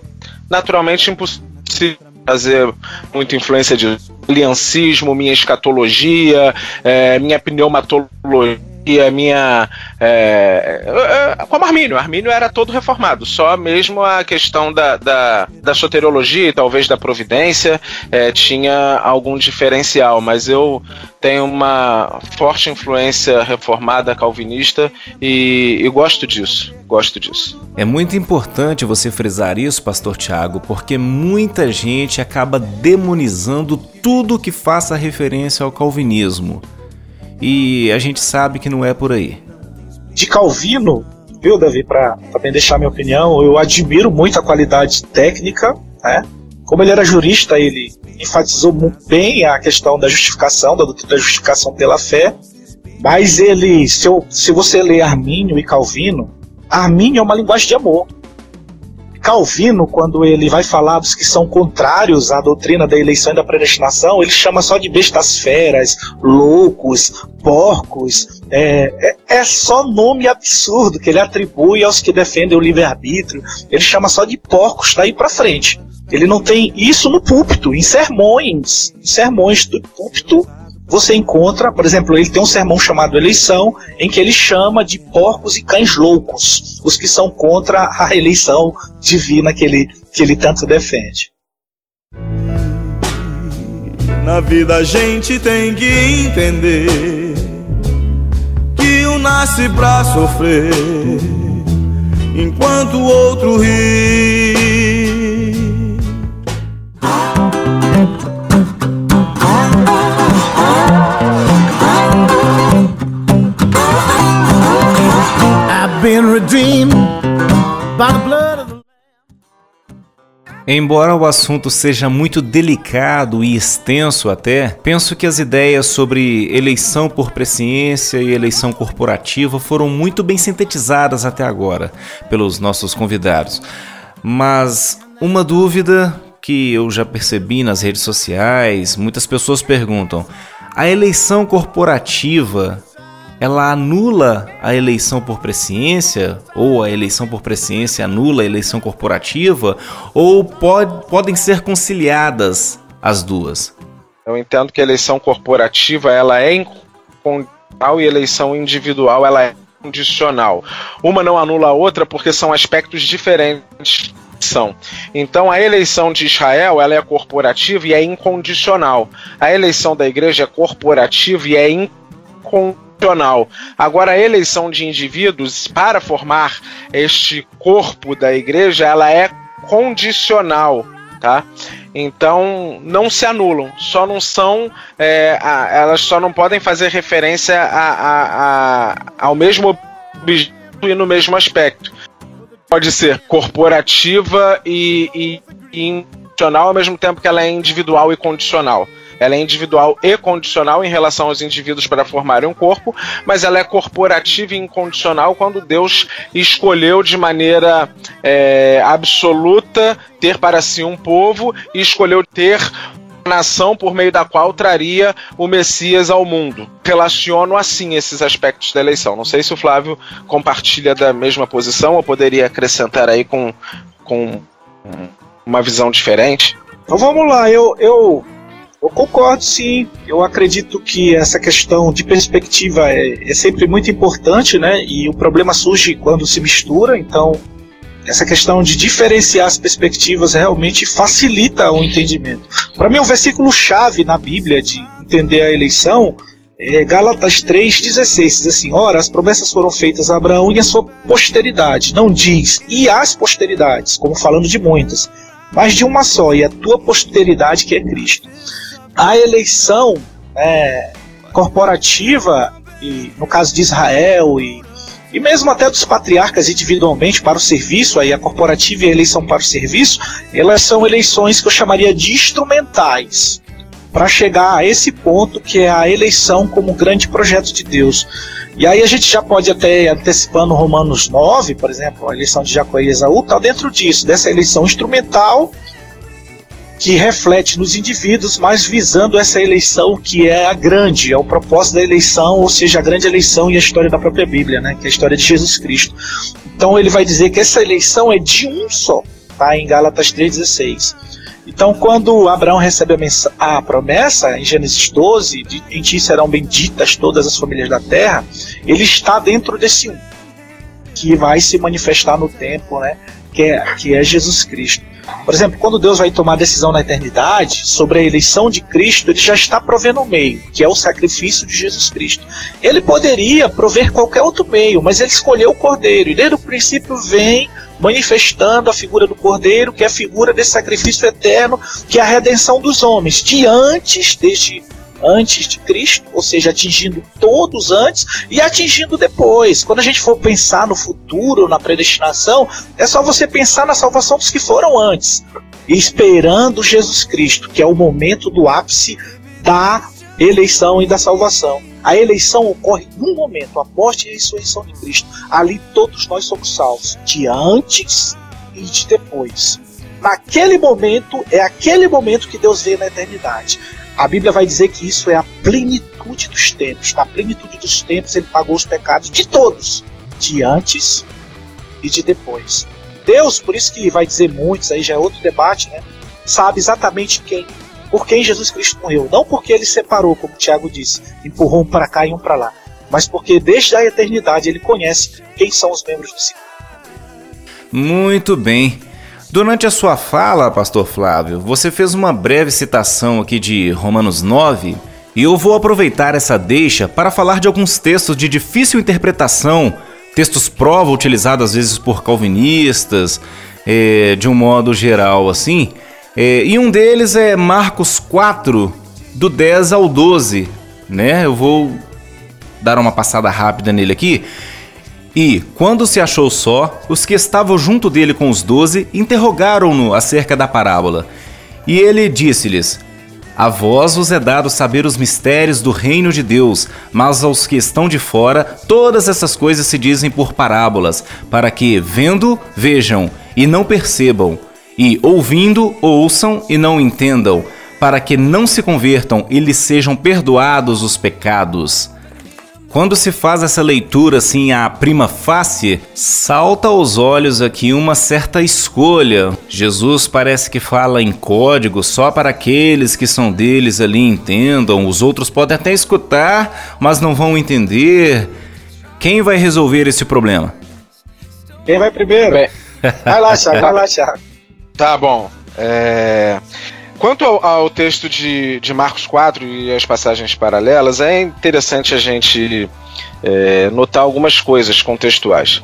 naturalmente impossível fazer muita influência de aliancismo, minha escatologia, é, minha pneumatologia e a minha. É, é, como Armínio. Armínio era todo reformado, só mesmo a questão da, da, da soteriologia e talvez da providência é, tinha algum diferencial, mas eu tenho uma forte influência reformada calvinista e, e gosto disso. Gosto disso. É muito importante você frisar isso, Pastor Tiago, porque muita gente acaba demonizando tudo que faça referência ao calvinismo. E a gente sabe que não é por aí. De Calvino, viu, Davi, para também deixar minha opinião, eu admiro muito a qualidade técnica, né? Como ele era jurista, ele enfatizou bem a questão da justificação, da doutrina da justificação pela fé, mas ele, se, eu, se você ler Armínio e Calvino, Armínio é uma linguagem de amor. Calvino, quando ele vai falar dos que são contrários à doutrina da eleição e da predestinação, ele chama só de bestas feras, loucos, porcos. É, é, é só nome absurdo que ele atribui aos que defendem o livre-arbítrio. Ele chama só de porcos daí para frente. Ele não tem isso no púlpito, em sermões. Em sermões do púlpito, você encontra, por exemplo, ele tem um sermão chamado Eleição, em que ele chama de porcos e cães loucos, os que são contra a eleição divina que ele, que ele tanto defende. Na vida a gente tem que entender que um nasce pra sofrer, enquanto o outro ri. Embora o assunto seja muito delicado e extenso até, penso que as ideias sobre eleição por presciência e eleição corporativa foram muito bem sintetizadas até agora pelos nossos convidados. Mas uma dúvida que eu já percebi nas redes sociais, muitas pessoas perguntam: a eleição corporativa ela anula a eleição por presciência, ou a eleição por presciência anula a eleição corporativa, ou pode, podem ser conciliadas as duas? Eu entendo que a eleição corporativa ela é incondicional e a eleição individual ela é condicional. Uma não anula a outra porque são aspectos diferentes são. Então a eleição de Israel ela é corporativa e é incondicional. A eleição da igreja é corporativa e é incondicional Agora, a eleição de indivíduos para formar este corpo da igreja, ela é condicional, tá? Então não se anulam, só não são, é, a, elas só não podem fazer referência a, a, ao mesmo objetivo e no mesmo aspecto. Pode ser corporativa e, e, e ao mesmo tempo que ela é individual e condicional. Ela é individual e condicional em relação aos indivíduos para formarem um corpo, mas ela é corporativa e incondicional quando Deus escolheu de maneira é, absoluta ter para si um povo e escolheu ter nação por meio da qual traria o Messias ao mundo. Relaciono assim esses aspectos da eleição. Não sei se o Flávio compartilha da mesma posição ou poderia acrescentar aí com, com uma visão diferente. Então vamos lá, eu, eu Eu concordo, sim. Eu acredito que essa questão de perspectiva é, é, sempre muito importante, né? E o problema surge quando se mistura. Então, essa questão de diferenciar as perspectivas realmente facilita o entendimento. Para mim, o um versículo chave na Bíblia de entender a eleição é Gálatas 3,16. Diz assim: Ora, as promessas foram feitas a Abraão e a sua posteridade. Não diz e as posteridades, como falando de muitas, mas de uma só, e a tua posteridade que é Cristo a eleição é, corporativa, e no caso de Israel e, e mesmo até dos patriarcas individualmente para o serviço, aí a corporativa e a eleição para o serviço, elas são eleições que eu chamaria de instrumentais para chegar a esse ponto que é a eleição como grande projeto de Deus. E aí a gente já pode até antecipando Romanos 9, por exemplo, a eleição de Jacó e Esaú, está dentro disso, dessa eleição instrumental que reflete nos indivíduos, mas visando essa eleição que é a grande, é o propósito da eleição, ou seja, a grande eleição e a história da própria Bíblia, né, que é a história de Jesus Cristo. Então ele vai dizer que essa eleição é de um só, tá, em Gálatas 3,16. Então, quando Abraão recebe a, a, promessa, em Gênesis 12, de, em ti serão benditas todas as famílias da terra, ele está dentro desse um, que vai se manifestar no tempo, né, que é, que é Jesus Cristo. Por exemplo, quando Deus vai tomar decisão na eternidade sobre a eleição de Cristo, ele já está provendo o meio, que é o sacrifício de Jesus Cristo. Ele poderia prover qualquer outro meio, mas ele escolheu o Cordeiro, e desde o princípio vem manifestando a figura do Cordeiro, que é a figura desse sacrifício eterno, que é a redenção dos homens, de antes deste antes de Cristo, ou seja, atingindo todos antes e atingindo depois. Quando a gente for pensar no futuro, na predestinação, é só você pensar na salvação dos que foram antes, esperando Jesus Cristo, que é o momento do ápice da eleição e da salvação. A eleição ocorre num momento, a morte e a ressurreição de Cristo. Ali todos nós somos salvos, de antes e de depois. Naquele momento, é aquele momento que Deus vê na eternidade. A Bíblia vai dizer que isso é a plenitude dos tempos. Na plenitude dos tempos, ele pagou os pecados de todos, de antes e de depois. Deus, por isso que vai dizer muitos, aí já é outro debate, né? Sabe exatamente quem, por quem Jesus Cristo morreu. Não porque ele separou, como Tiago disse, empurrou um para cá e um para lá, mas porque desde a eternidade ele conhece quem são os membros do ciclo. Muito bem. Durante a sua fala, Pastor Flávio, você fez uma breve citação aqui de Romanos 9 e eu vou aproveitar essa deixa para falar de alguns textos de difícil interpretação, textos prova utilizados às vezes por calvinistas, é, de um modo geral assim. É, e um deles é Marcos 4, do 10 ao 12, né? Eu vou dar uma passada rápida nele aqui. E, quando se achou só, os que estavam junto dele com os doze interrogaram-no acerca da parábola. E ele disse-lhes: A vós vos é dado saber os mistérios do reino de Deus, mas aos que estão de fora, todas essas coisas se dizem por parábolas, para que, vendo, vejam e não percebam, e ouvindo, ouçam e não entendam, para que não se convertam e lhes sejam perdoados os pecados. Quando se faz essa leitura assim a prima facie, salta aos olhos aqui uma certa escolha. Jesus parece que fala em código só para aqueles que são deles ali entendam, os outros podem até escutar, mas não vão entender. Quem vai resolver esse problema? Quem vai primeiro? Bem. Vai lá, Thiago, vai lá, [laughs] Thiago. Tá bom. É... Quanto ao, ao texto de, de, Marcos 4 e as passagens paralelas, é interessante a gente é, notar algumas coisas contextuais.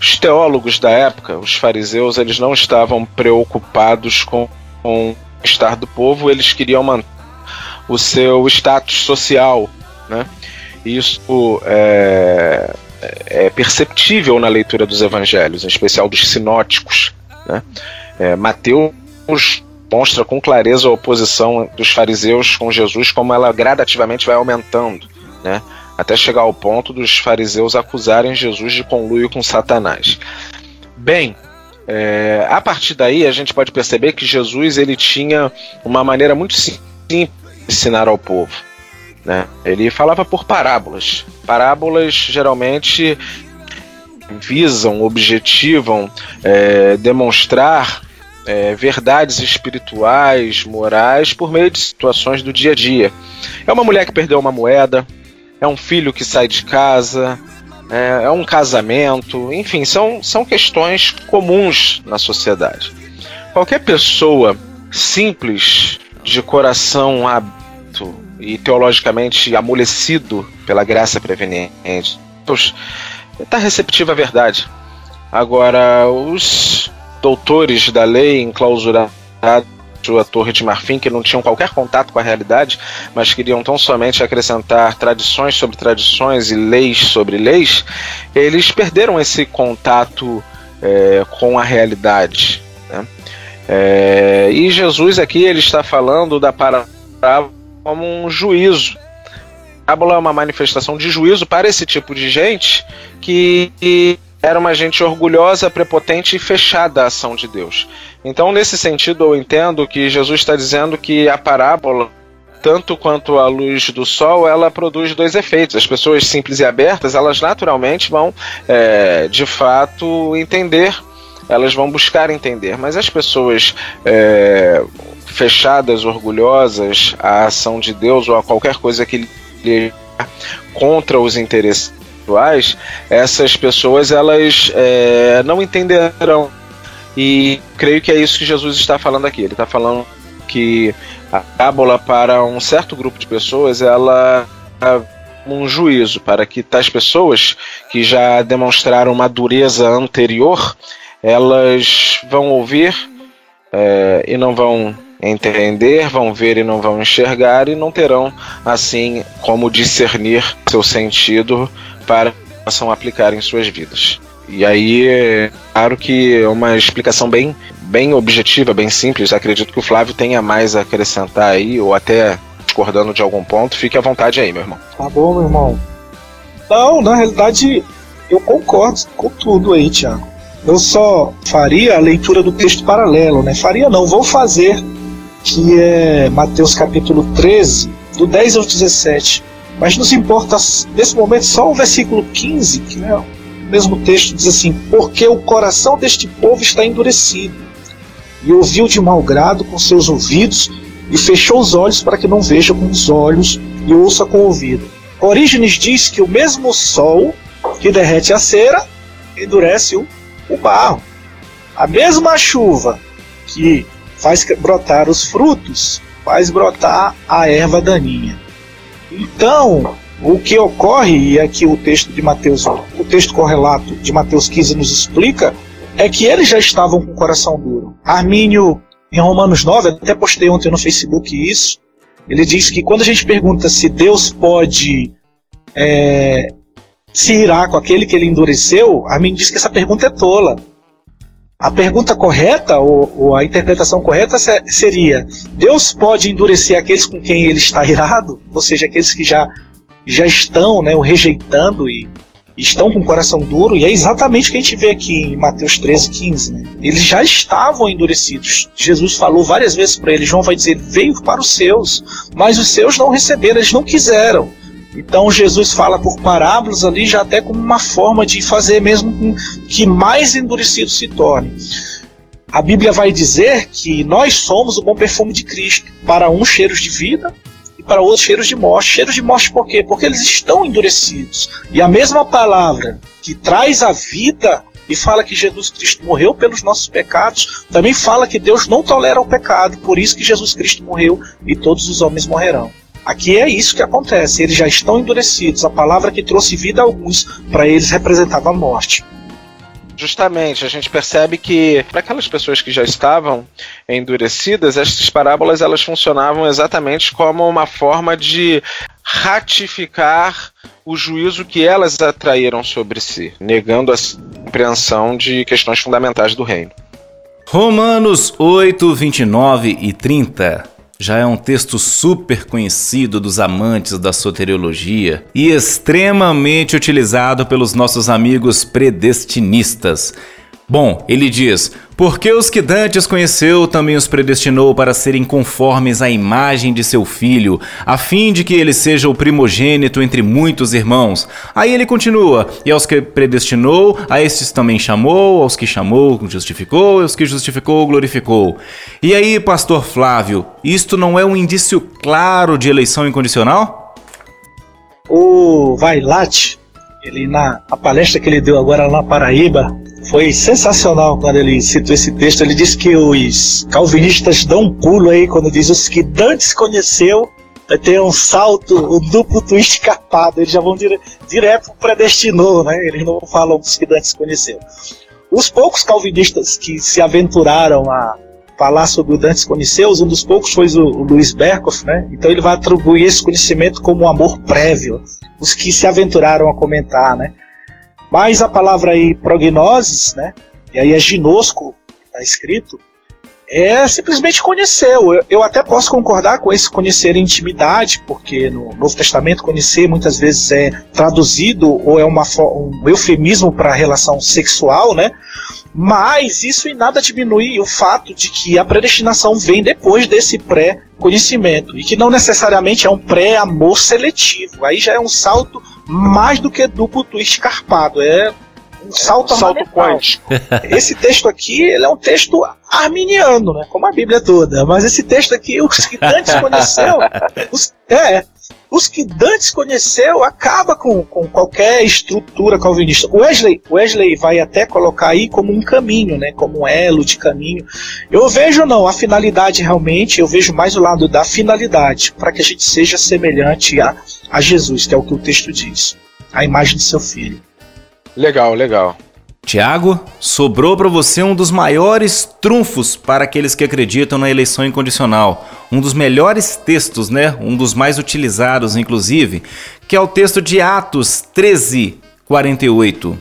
Os teólogos da época, os fariseus, eles não estavam preocupados com, com o estar do povo, eles queriam manter o seu status social. Né? Isso é, é perceptível na leitura dos evangelhos, em especial dos sinóticos. Né? É, Mateus mostra com clareza a oposição dos fariseus com Jesus, como ela gradativamente vai aumentando, né? até chegar ao ponto dos fariseus acusarem Jesus de conluio com Satanás. Bem, é, a partir daí a gente pode perceber que Jesus ele tinha uma maneira muito simples de ensinar ao povo. Né? Ele falava por parábolas. Parábolas geralmente visam, objetivam é, demonstrar é, verdades espirituais, morais, por meio de situações do dia a dia. É uma mulher que perdeu uma moeda, é um filho que sai de casa, é, é um casamento, enfim, são, são questões comuns na sociedade. Qualquer pessoa simples, de coração aberto e teologicamente amolecido pela graça preveniente, está receptivo à verdade. Agora, os doutores da lei enclausurados a Torre de Marfim, que não tinham qualquer contato com a realidade, mas queriam tão somente acrescentar tradições sobre tradições e leis sobre leis, eles perderam esse contato é, com a realidade. Né? É, e Jesus aqui ele está falando da parábola como um juízo. A parábola é uma manifestação de juízo para esse tipo de gente que era uma gente orgulhosa, prepotente e fechada à ação de Deus. Então, nesse sentido, eu entendo que Jesus está dizendo que a parábola, tanto quanto a luz do sol, ela produz dois efeitos. As pessoas simples e abertas, elas naturalmente vão, é, de fato, entender, elas vão buscar entender. Mas as pessoas é, fechadas, orgulhosas à ação de Deus ou a qualquer coisa que lhe contra os interesses atuais, essas pessoas elas é, não entenderão. E creio que é isso que Jesus está falando aqui. Ele está falando que a parábola para um certo grupo de pessoas ela é um juízo para que tais pessoas que já demonstraram uma dureza anterior elas vão ouvir é, e não vão entender, vão ver e não vão enxergar e não terão assim como discernir seu sentido para possam aplicar em suas vidas. E aí, é claro que é uma explicação bem, bem objetiva, bem simples. Acredito que o Flávio tenha mais a acrescentar aí, ou até discordando de algum ponto. Fique à vontade aí, meu irmão. Tá bom, meu irmão. Não, na realidade, eu concordo com tudo aí, Tiago. Eu só faria a leitura do texto paralelo, né? Faria não, vou fazer, que é Mateus capítulo 13, do 10 ao 17 mas nos importa, nesse momento, só o versículo 15, que é o mesmo texto, diz assim: Porque o coração deste povo está endurecido, e ouviu de mau grado com seus ouvidos, e fechou os olhos para que não veja com os olhos e ouça com o ouvido. Orígenes diz que o mesmo sol que derrete a cera endurece o, o barro. A mesma chuva que faz brotar os frutos faz brotar a erva daninha. Então, o que ocorre, e aqui o texto de Mateus, o texto correlato de Mateus 15 nos explica, é que eles já estavam com o coração duro. Armínio, em Romanos 9, até postei ontem no Facebook isso, ele diz que quando a gente pergunta se Deus pode é, se irar com aquele que ele endureceu, Armínio diz que essa pergunta é tola. A pergunta correta, ou, ou, a interpretação correta seria: Deus pode endurecer aqueles com quem ele está irado, ou seja, aqueles que já, já estão né, o rejeitando e estão com o coração duro, e é exatamente o que a gente vê aqui em Mateus 13, 15. Né? Eles já estavam endurecidos. Jesus falou várias vezes para eles: João vai dizer, veio para os seus, mas os seus não receberam, eles não quiseram. Então Jesus fala por parábolas ali já até como uma forma de fazer mesmo que mais endurecido se torne. A Bíblia vai dizer que nós somos o bom perfume de Cristo. Para uns cheiros de vida e para outros cheiros de morte. Cheiros de morte por quê? Porque eles estão endurecidos. E a mesma palavra que traz a vida e fala que Jesus Cristo morreu pelos nossos pecados, também fala que Deus não tolera o pecado, por isso que Jesus Cristo morreu e todos os homens morrerão. Aqui é isso que acontece, eles já estão endurecidos. A palavra que trouxe vida a alguns, para eles representava a morte. Justamente, a gente percebe que para aquelas pessoas que já estavam endurecidas, essas parábolas elas funcionavam exatamente como uma forma de ratificar o juízo que elas atraíram sobre si, negando a compreensão de questões fundamentais do reino. Romanos 8, 29 e 30 já é um texto super conhecido dos amantes da soteriologia e extremamente utilizado pelos nossos amigos predestinistas. Bom, ele diz: Porque os que dantes conheceu, também os predestinou para serem conformes à imagem de seu filho, a fim de que ele seja o primogênito entre muitos irmãos. Aí ele continua: E aos que predestinou, a estes também chamou, aos que chamou, justificou, e aos que justificou, glorificou. E aí, pastor Flávio, isto não é um indício claro de eleição incondicional? O Vailate, ele na a palestra que ele deu agora lá na Paraíba, foi sensacional quando ele citou esse texto. Ele disse que os calvinistas dão um pulo aí quando diz os que Dantes conheceu vai ter um salto, um duplo twist capado. Eles já vão dire, direto predestinou, né? Eles não falam dos que Dantes conheceu. Os poucos calvinistas que se aventuraram a falar sobre o Dantes Conheceus, um dos poucos foi o, o Luiz Berkoff, né? Então ele vai atribuir esse conhecimento como um amor prévio. Os que se aventuraram a comentar, né? Mas a palavra aí prognoses, né? E aí é ginosco, está escrito, é simplesmente conheceu. Eu, eu, até posso concordar com esse conhecer intimidade, porque no Novo Testamento conhecer muitas vezes é traduzido ou é uma, um eufemismo para relação sexual, né? Mas isso em nada diminui o fato de que a predestinação vem depois desse pré-conhecimento e que não necessariamente é um pré-amor seletivo. Aí já é um salto mais do que duplo twist carpado. É um salto, salto quântico. [laughs] Esse texto aqui ele é um texto arminiano, né? Como a Bíblia toda. Mas esse texto aqui, os que Dantes conheceu, os, é, os que Dantes conheceu acaba com, com qualquer estrutura calvinista. Wesley, Wesley vai até colocar aí como um caminho, né? Como um elo de caminho. Eu vejo não, a finalidade realmente, eu vejo mais o lado da finalidade, para que a gente seja semelhante a, a Jesus, que é o que o texto diz. A imagem de seu filho. Legal, legal. Tiago, sobrou para você um dos maiores trunfos para aqueles que acreditam na eleição incondicional. Um dos melhores textos, né? Um dos mais utilizados, inclusive, que é o texto de Atos 13, 48.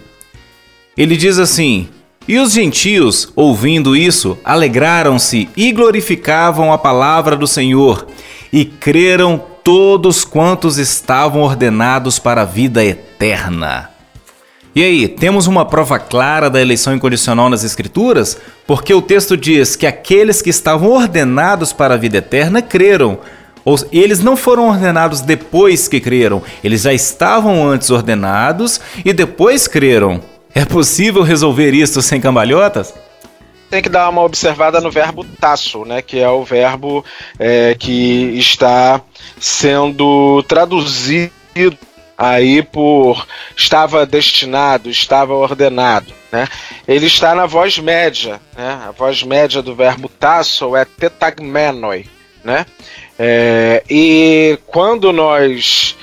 Ele diz assim: E os gentios, ouvindo isso, alegraram-se e glorificavam a palavra do Senhor, e creram todos quantos estavam ordenados para a vida eterna. E aí, temos uma prova clara da eleição incondicional nas Escrituras? Porque o texto diz que aqueles que estavam ordenados para a vida eterna creram. Ou, eles não foram ordenados depois que creram, eles já estavam antes ordenados e depois creram. É possível resolver isso sem cambalhotas? Tem que dar uma observada no verbo taço, né? Que é o verbo é, que está sendo traduzido aí por estava destinado, estava ordenado. Né? Ele está na voz média. Né? A voz média do verbo tasso é tetagmenoi. Né? É, e quando nós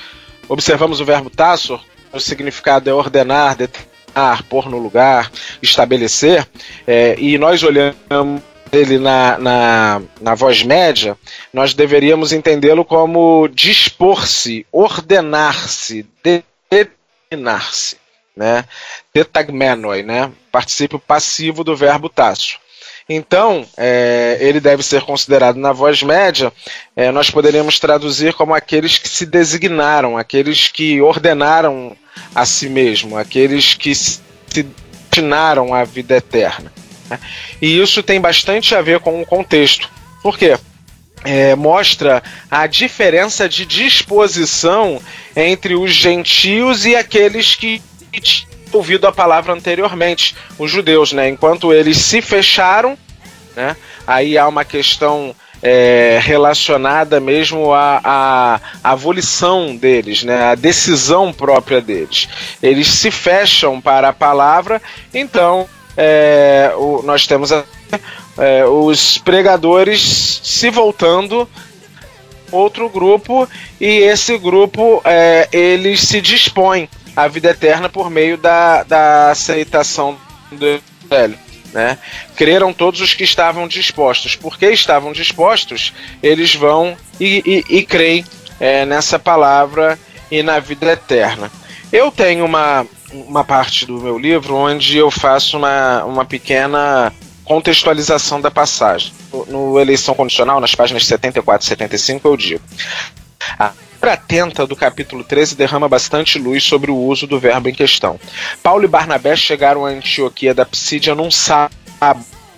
observamos o verbo tasso, o significado é ordenar, determinar, pôr no lugar, estabelecer, é, e nós olhamos ele na, na, na voz média, nós deveríamos entendê-lo como dispor-se, ordenar-se, determinar-se, né? Tetagmenoi, né? Participio passivo do verbo taço. Então, é, ele deve ser considerado na voz média, é, nós poderíamos traduzir como aqueles que se designaram, aqueles que ordenaram a si mesmo, aqueles que se destinaram à vida eterna. Né? E isso tem bastante a ver com o contexto. Por quê? É, mostra a diferença de disposição entre os gentios e aqueles que tinham ouvido a palavra anteriormente, os judeus, né? Enquanto eles se fecharam, né? Aí há uma questão é, relacionada mesmo à, à, à volição deles, né? A decisão própria deles. Eles se fecham para a palavra, então é, o, nós temos a, é, os pregadores se voltando outro grupo e esse grupo é, eles se dispõe à vida eterna por meio da, da aceitação do evangelho. Né? Creram todos os que estavam dispostos. Porque estavam dispostos, eles vão e, e, e creem é, nessa palavra e na vida eterna. Eu tenho uma, uma parte do meu livro onde eu faço uma, uma pequena contextualização da passagem. No, Eleição Condicional, nas páginas 74 e 75, eu digo: a atenta do capítulo 13 derrama bastante luz sobre o uso do verbo em questão. Paulo e Barnabé chegaram a Antioquia da Psídia num sábado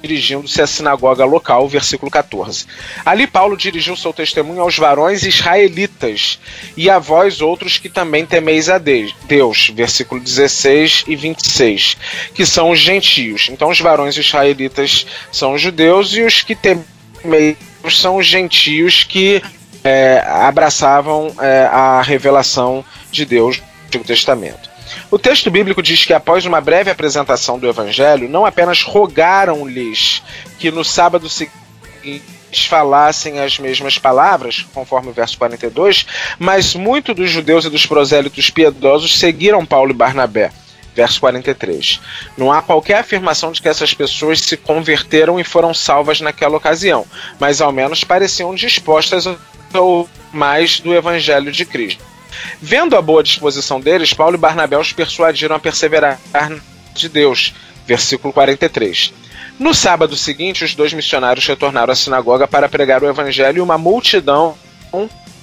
dirigindo-se à sinagoga local, versículo 14. Ali Paulo dirigiu seu testemunho aos varões israelitas e a vós outros que também temeis a Deus, versículo 16 e 26, que são os gentios. Então os varões israelitas são os judeus e os que temeis são os gentios que é, abraçavam é, a revelação de Deus no Antigo Testamento. O texto bíblico diz que após uma breve apresentação do evangelho, não apenas rogaram-lhes que no sábado seguinte falassem as mesmas palavras, conforme o verso 42, mas muitos dos judeus e dos prosélitos piedosos seguiram Paulo e Barnabé. Verso 43. Não há qualquer afirmação de que essas pessoas se converteram e foram salvas naquela ocasião, mas ao menos pareciam dispostas ou mais do Evangelho de Cristo. Vendo a boa disposição deles, Paulo e Barnabé os persuadiram a perseverar de Deus. Versículo 43. No sábado seguinte, os dois missionários retornaram à sinagoga para pregar o evangelho e uma multidão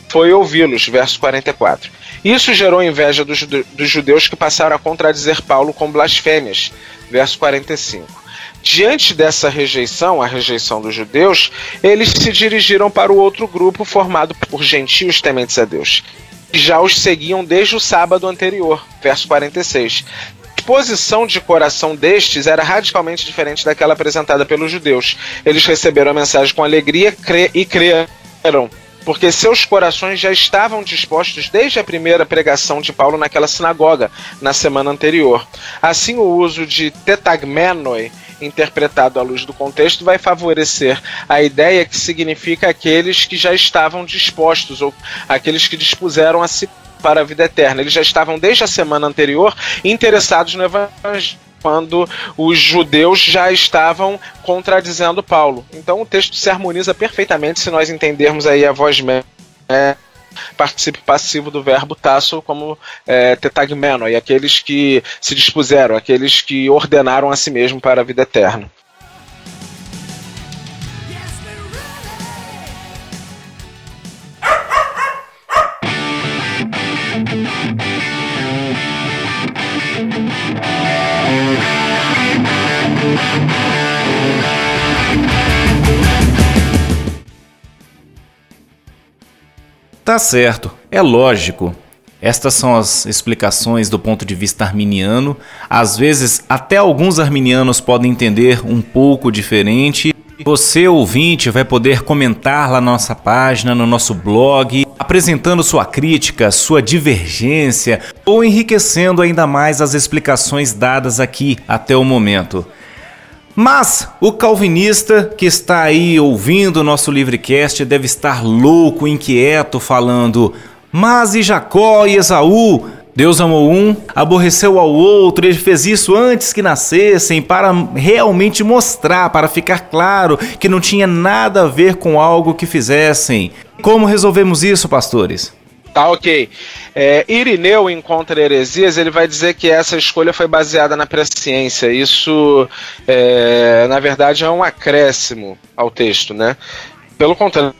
foi ouvi-los. Verso 44. Isso gerou inveja dos, judeus que passaram a contradizer Paulo com blasfêmias. Verso 45. Diante dessa rejeição, a rejeição dos judeus, eles se dirigiram para o outro grupo formado por gentios tementes a Deus. Já os seguiam desde o sábado anterior, verso 46. A posição de coração destes era radicalmente diferente daquela apresentada pelos judeus. Eles receberam a mensagem com alegria e creram porque seus corações já estavam dispostos desde a primeira pregação de Paulo naquela sinagoga, na semana anterior. Assim, o uso de tetagmenoi interpretado à luz do contexto, vai favorecer a ideia que significa aqueles que já estavam dispostos, ou aqueles que dispuseram a si para a vida eterna. Eles já estavam desde a semana anterior interessados no evangelho quando os judeus já estavam contradizendo Paulo. Então o texto se harmoniza perfeitamente se nós entendermos aí a voz é, participe passivo do verbo tasso como é, tetagmeno, e aqueles que se dispuseram, aqueles que ordenaram a si mesmo para a vida eterna. Tá certo, é lógico. Estas são as explicações do ponto de vista arminiano. Às vezes, até alguns arminianos podem entender um pouco diferente. Você, ouvinte, vai poder comentar lá na nossa página, no nosso blog, apresentando sua crítica, sua divergência ou enriquecendo ainda mais as explicações dadas aqui até o momento. Mas o calvinista que está aí ouvindo o nosso livrecast deve estar louco, inquieto, falando: Mas e Jacó e Esaú? Deus amou um, aborreceu ao outro, ele fez isso antes que nascessem para realmente mostrar, para ficar claro que não tinha nada a ver com algo que fizessem. Como resolvemos isso, pastores? Tá ok. É, Irineu encontra heresias, ele vai dizer que essa escolha foi baseada na presciência. Isso, é, na verdade, é um acréscimo ao texto, né? Pelo contrário,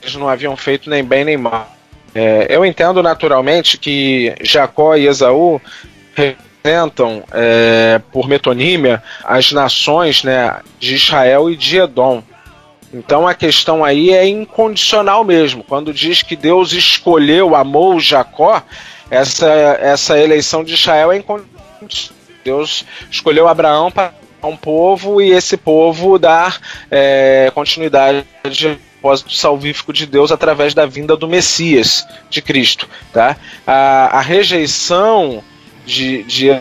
eles não haviam feito nem bem nem mal. É, eu entendo naturalmente que Jacó e Esaú representam, é, por metonímia, as nações né, de Israel e de Edom. Então a questão aí é incondicional mesmo. Quando diz que Deus escolheu, amou Jacó, essa, essa eleição de Israel é incondicional. Deus escolheu Abraão para um povo e esse povo dar é, continuidade propósito salvífico de Deus através da vinda do Messias, de Cristo. Tá? A, a rejeição de, de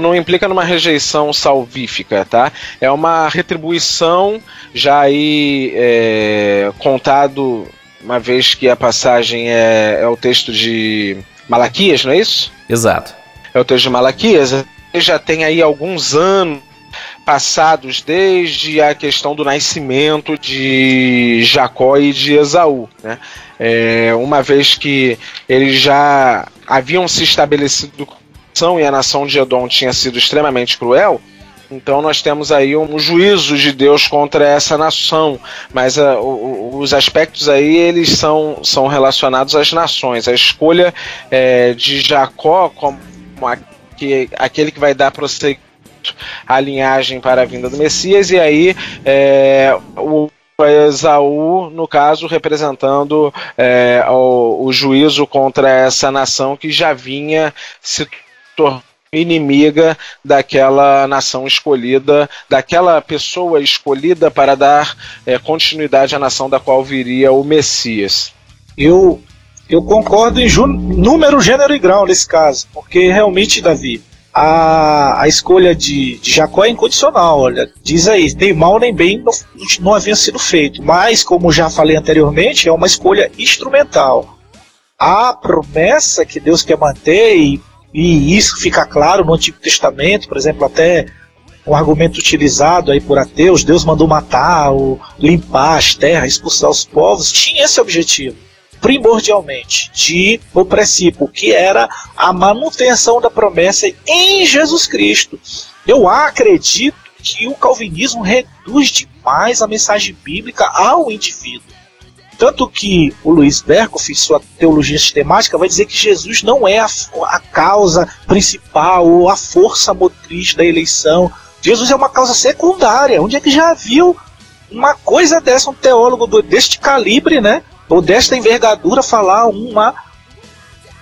não implica numa rejeição salvífica, tá? É uma retribuição já aí é, contado uma vez que a passagem é, é o texto de Malaquias, não é isso? Exato. É o texto de Malaquias. Já tem aí alguns anos passados desde a questão do nascimento de Jacó e de Esaú, né? É, uma vez que eles já haviam se estabelecido e a nação de Edom tinha sido extremamente cruel, Então nós temos aí um juízo de Deus contra essa nação, mas uh, os aspectos aí eles são, são relacionados às nações. A escolha é, de Jacó como que, aquele que vai dar prosseguimento à linhagem para a vinda do Messias, e aí é, o Esaú, no caso, representando é, o, o, juízo contra essa nação que já vinha se tornando inimiga daquela nação escolhida, daquela pessoa escolhida para dar é, continuidade à nação da qual viria o Messias. Eu, eu concordo em número, gênero e grau nesse caso, porque realmente, Davi, a, a escolha de, de Jacó é incondicional. Olha, diz aí, nem mal nem bem não, não havia sido feito. Mas, como já falei anteriormente, é uma escolha instrumental. A promessa que Deus quer manter, e, e isso fica claro no Antigo Testamento, por exemplo, até um argumento utilizado aí por ateus, Deus mandou matar, ou limpar as terras, expulsar os povos, tinha esse objetivo primordialmente de o princípio que era a manutenção da promessa em Jesus Cristo. Eu acredito que o calvinismo reduz demais a mensagem bíblica ao indivíduo. Tanto que o Luiz Berkoff, em sua teologia sistemática, vai dizer que Jesus não é a, a causa principal ou a força motriz da eleição. Jesus é uma causa secundária. Onde é que já viu uma coisa dessa, um teólogo deste calibre, né? ou desta envergadura falar uma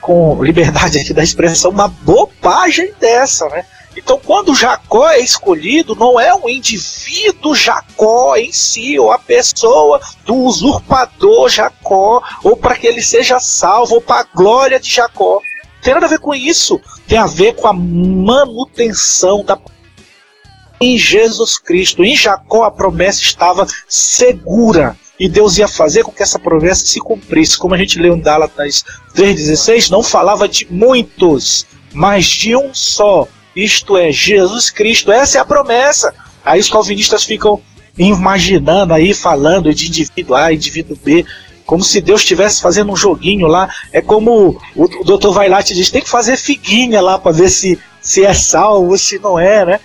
com liberdade aqui [laughs] da expressão, uma bobagem dessa, né? Então, quando Jacó é escolhido, não é o indivíduo Jacó em si, ou a pessoa do usurpador Jacó, ou para que ele seja salvo, ou para a glória de Jacó. Não tem nada a ver com isso. Tem a ver com a manutenção da em Jesus Cristo. Em Jacó a promessa estava segura e Deus ia fazer com que essa promessa se cumprisse. Como a gente leu em Gálatas 3,16, não falava de muitos, mas de um só, isto é, Jesus Cristo. Essa é a promessa. Aí os calvinistas ficam imaginando aí, falando de indivíduo A, indivíduo B, como se Deus estivesse fazendo um joguinho lá. É como o, o doutor Vailate diz: tem que fazer figuinha lá para ver se, se é salvo, se não é, né?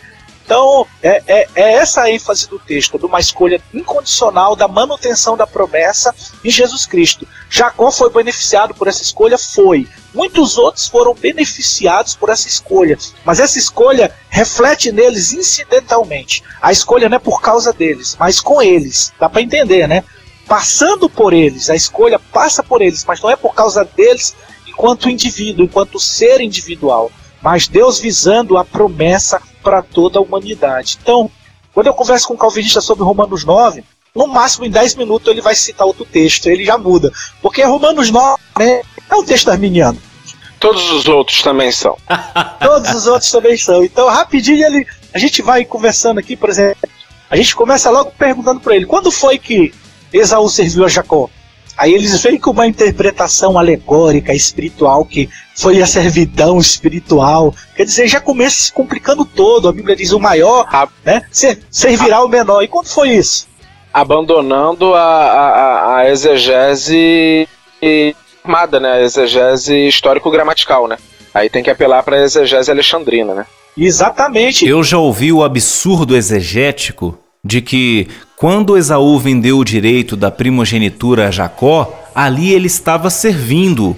Então, é, é, é, essa a ênfase do texto, de uma escolha incondicional da manutenção da promessa em Jesus Cristo. Jacó foi beneficiado por essa escolha? Foi. Muitos outros foram beneficiados por essa escolha, mas essa escolha reflete neles incidentalmente. A escolha não é por causa deles, mas com eles. Dá para entender, né? Passando por eles, a escolha passa por eles, mas não é por causa deles enquanto indivíduo, enquanto ser individual, mas Deus visando a promessa para toda a humanidade. Então, quando eu converso com um calvinista sobre Romanos 9, no máximo em 10 minutos ele vai citar outro texto, ele já muda. Porque Romanos 9 né, é um texto arminiano. Todos os outros também são. [laughs] Todos os outros também são. Então, rapidinho, ele, a gente vai conversando aqui, por exemplo. A gente começa logo perguntando para ele: quando foi que Esaú serviu a Jacó? Aí eles vêm com uma interpretação alegórica, espiritual, que foi a servidão espiritual. Quer dizer, já começa se complicando todo. A Bíblia diz o maior, a, né? Servirá a, o menor. E quando foi isso? Abandonando a, a, a exegese armada, né? A exegese histórico-gramatical, né? Aí tem que apelar para a exegese alexandrina, né? Exatamente. Eu já ouvi o absurdo exegético de que quando Esaú vendeu o direito da primogenitura a Jacó, ali ele estava servindo.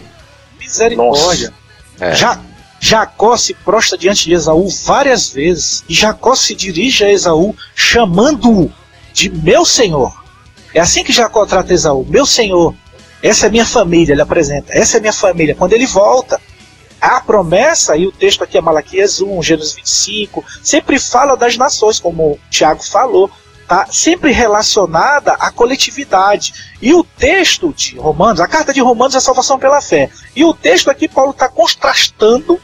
Misericórdia. É. Já, Jacó se prostra diante de Esaú várias vezes e Jacó se dirige a Esaú chamando-o de meu senhor. É assim que Jacó trata Esaú, meu senhor. Essa é minha família, ele apresenta. Essa é minha família. Quando ele volta, a promessa, e o texto aqui é Malaquias 1, Gênesis 25, sempre fala das nações, como o Tiago falou, tá? sempre relacionada à coletividade. E o texto de Romanos, a carta de Romanos é a salvação pela fé. E o texto aqui, Paulo está contrastando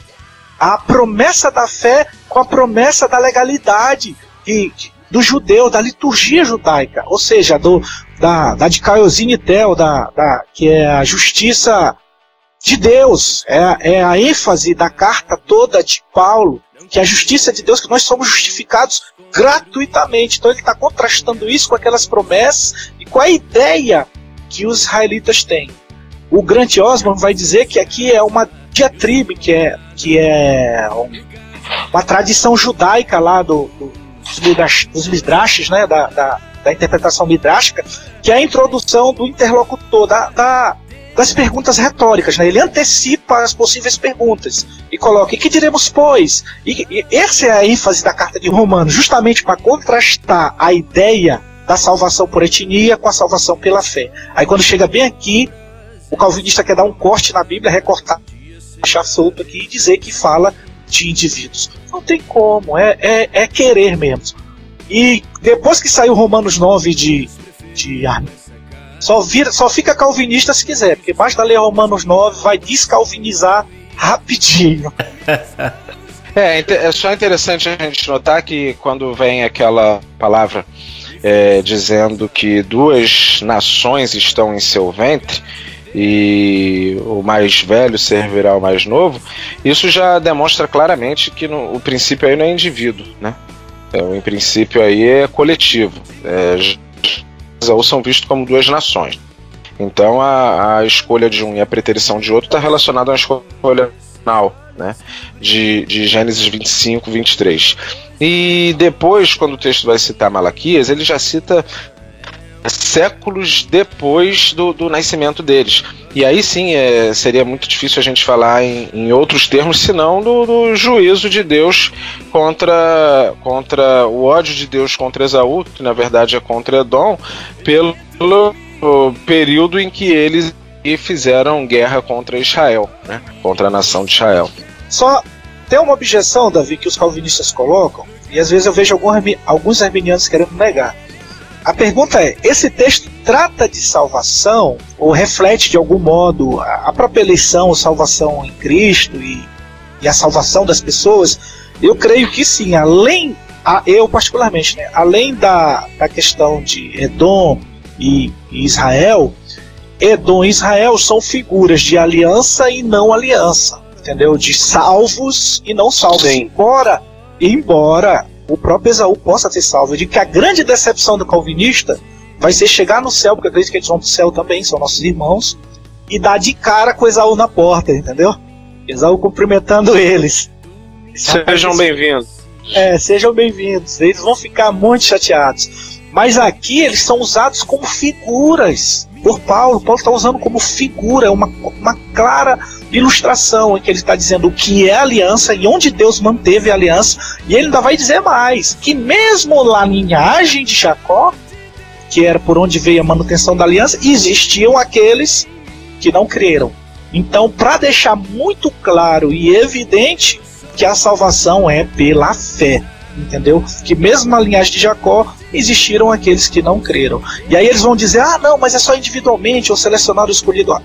a promessa da fé com a promessa da legalidade e, do judeu, da liturgia judaica, ou seja, do, da, da dikaiosine tel, da, da, que é a justiça de Deus. É, é a ênfase da carta toda de Paulo, que a justiça de Deus, que nós somos justificados gratuitamente. Então ele está contrastando isso com aquelas promessas e com a ideia que os israelitas têm. O Grant Osborne vai dizer que aqui é uma diatribe, que é, que é uma tradição judaica lá do, do dos midrashes, né, da, da, da, interpretação midrástica, que é a introdução do interlocutor, da, da das perguntas retóricas, né? Ele antecipa as possíveis perguntas e coloca: "E que diremos pois?" E, e essa é a ênfase da carta de Romanos, justamente para contrastar a ideia da salvação por etnia com a salvação pela fé. Aí quando chega bem aqui, o calvinista quer dar um corte na Bíblia, recortar, deixar solto aqui e dizer que fala de indivíduos. Não tem como, é, é, é querer mesmo. E depois que saiu Romanos 9 de, de só, vira, só fica calvinista se quiser, porque basta ler Romanos 9, vai descalvinizar rapidinho. [laughs] É, é só interessante a gente notar que quando vem aquela palavra é, dizendo que duas nações estão em seu ventre e o mais velho servirá ao mais novo, isso já demonstra claramente que no, o princípio aí não é indivíduo, né? É, o princípio aí é coletivo. É, ou são vistos como duas nações. Então a, a escolha de um e a preterição de outro está relacionada uma escolha final, né? De, de Gênesis 25, 23. E depois, quando o texto vai citar Malaquias, ele já cita séculos depois do, do nascimento deles. E aí sim é, seria muito difícil a gente falar em, em outros termos, senão do, do, juízo de Deus contra, contra o ódio de Deus contra Esaú, que na verdade é contra Edom, pelo, período em que eles fizeram guerra contra Israel, né? contra a nação de Israel. Só tem uma objeção, Davi, que os calvinistas colocam, e às vezes eu vejo alguns arminianos querendo negar a pergunta é: esse texto trata de salvação ou reflete de algum modo a própria eleição, salvação em Cristo e, e a salvação das pessoas? Eu creio que sim. Além, a, eu particularmente, né, além da, da questão de Edom e, e Israel, Edom e Israel são figuras de aliança e não aliança, entendeu? De salvos e não salvos. Sim. Embora, embora o próprio Esaú possa ser salvo. Eu digo que a grande decepção do calvinista vai ser chegar no céu, porque eu acredito que eles vão pro céu também, são nossos irmãos, e dar de cara com Esaú na porta, entendeu? Esaú cumprimentando eles. Sejam bem-vindos. É, sejam bem-vindos. Eles vão ficar muito chateados. Mas aqui eles são usados como figuras por Paulo. Paulo está usando como figura, uma, uma clara ilustração em que ele está dizendo o que é aliança e onde Deus manteve a aliança. E ele ainda vai dizer mais: que mesmo na linhagem de Jacó, que era por onde veio a manutenção da aliança, existiam aqueles que não creram. Então, para deixar muito claro e evidente que a salvação é pela fé, entendeu? Que mesmo na linhagem de Jacó existiram aqueles que não creram. E aí eles vão dizer: ah, não, mas é só individualmente ou selecionado escolhido.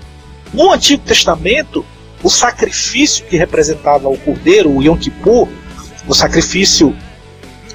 No Antigo Testamento, o sacrifício que representava o cordeiro, o Yom Kippur, o sacrifício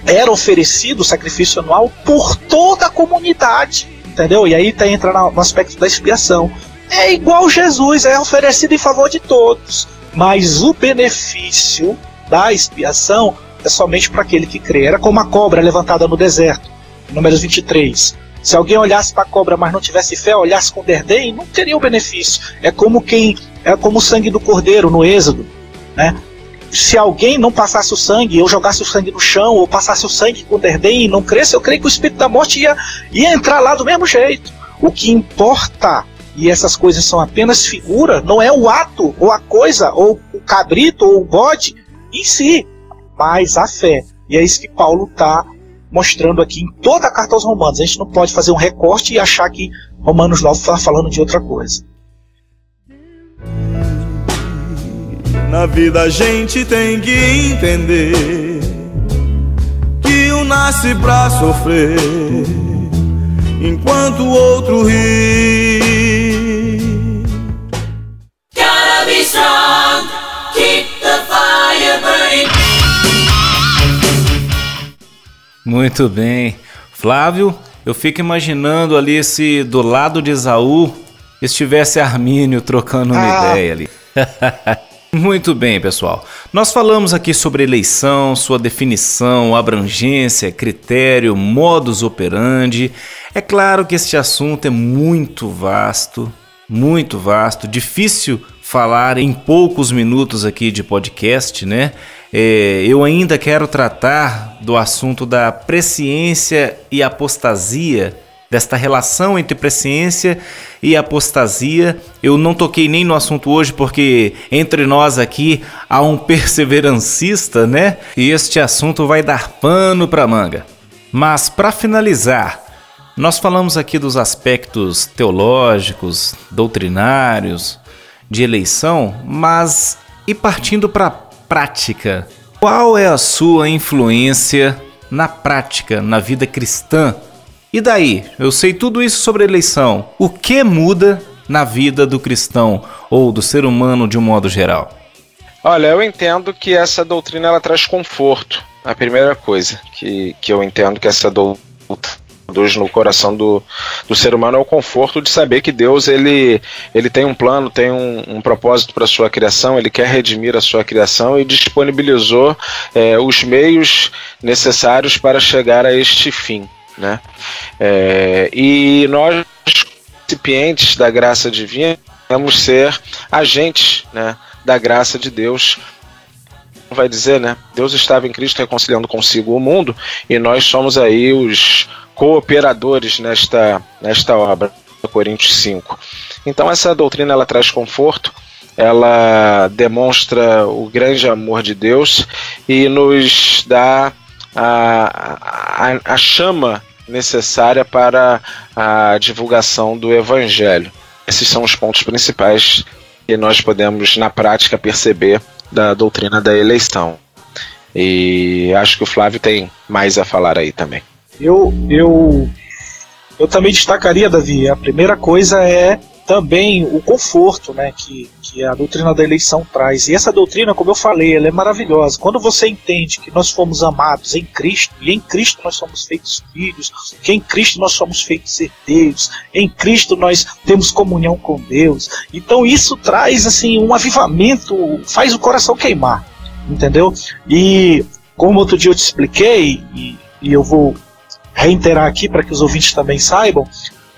era oferecido, o sacrifício anual, por toda a comunidade, entendeu? E aí tá, entra no aspecto da expiação. É igual Jesus, é oferecido em favor de todos, mas o benefício da expiação é somente para aquele que crê. Era como a cobra levantada no deserto, números 23. Se alguém olhasse para a cobra, mas não tivesse fé, olhasse com derdém, não teria o benefício. É como quem é como o sangue do cordeiro no Êxodo, né? Se alguém não passasse o sangue, eu jogasse o sangue no chão, ou passasse o sangue com derdém e não cresce, eu creio que o espírito da morte ia, ia entrar lá do mesmo jeito. O que importa, e essas coisas são apenas figura, não é o ato, ou a coisa, ou o cabrito, ou o bode em si, mas a fé. E é isso que Paulo está mostrando aqui em toda a carta aos Romanos. A gente não pode fazer um recorte e achar que Romanos 9 está falando de outra coisa. Na vida a gente tem que entender que um nasce pra sofrer enquanto o outro ri. Gotta be strong, Muito bem. Flávio, eu fico imaginando ali se do lado de Esaú estivesse Armínio trocando uma ah. ideia ali. [laughs] Muito bem, pessoal. Nós falamos aqui sobre eleição, sua definição, abrangência, critério, modus operandi. É claro que este assunto é muito vasto, muito vasto, difícil falar em poucos minutos aqui de podcast, né? É, eu ainda quero tratar do assunto da presciência e apostasia, desta relação entre presciência e apostasia. Eu não toquei nem no assunto hoje porque entre nós aqui há um [laughs] perseverancista, né? E este assunto vai dar pano para manga. Mas para finalizar, nós falamos aqui dos aspectos teológicos, doutrinários, de eleição, mas e partindo para prática, qual é a sua influência na prática, na vida cristã? E daí? Eu sei tudo isso sobre eleição. O que muda na vida do cristão ou do ser humano de um modo geral? Olha, eu entendo que essa doutrina ela traz conforto. A primeira coisa que, que eu entendo que essa doutrina produz no coração do, do ser humano é o conforto de saber que Deus ele, ele tem um plano, tem um, um propósito para a sua criação, ele quer redimir a sua criação e disponibilizou é, os meios necessários para chegar a este fim. Né? É, e nós, recipientes da graça divina, vamos ser agentes né, da graça de Deus vai dizer, né? Deus estava em Cristo reconciliando consigo o mundo e nós somos aí os cooperadores nesta, nesta obra, Coríntios 5. Então essa doutrina ela traz conforto, ela demonstra o grande amor de Deus e nos dá a, a, a chama necessária para a divulgação do Evangelho. Esses são os pontos principais que nós podemos, na prática, perceber da doutrina da eleição. E acho que o Flávio tem mais a falar aí também. Eu, eu, eu também destacaria, Davi, a primeira coisa é também o conforto né, que, que a doutrina da eleição traz. E essa doutrina, como eu falei, ela é maravilhosa. Quando você entende que nós fomos amados em Cristo, e em Cristo nós somos feitos filhos, que em Cristo nós somos feitos herdeiros, em Cristo nós temos comunhão com Deus. Então isso traz assim um avivamento, faz o coração queimar, entendeu? E como outro dia eu te expliquei, e, e eu vou reiterar aqui para que os ouvintes também saibam,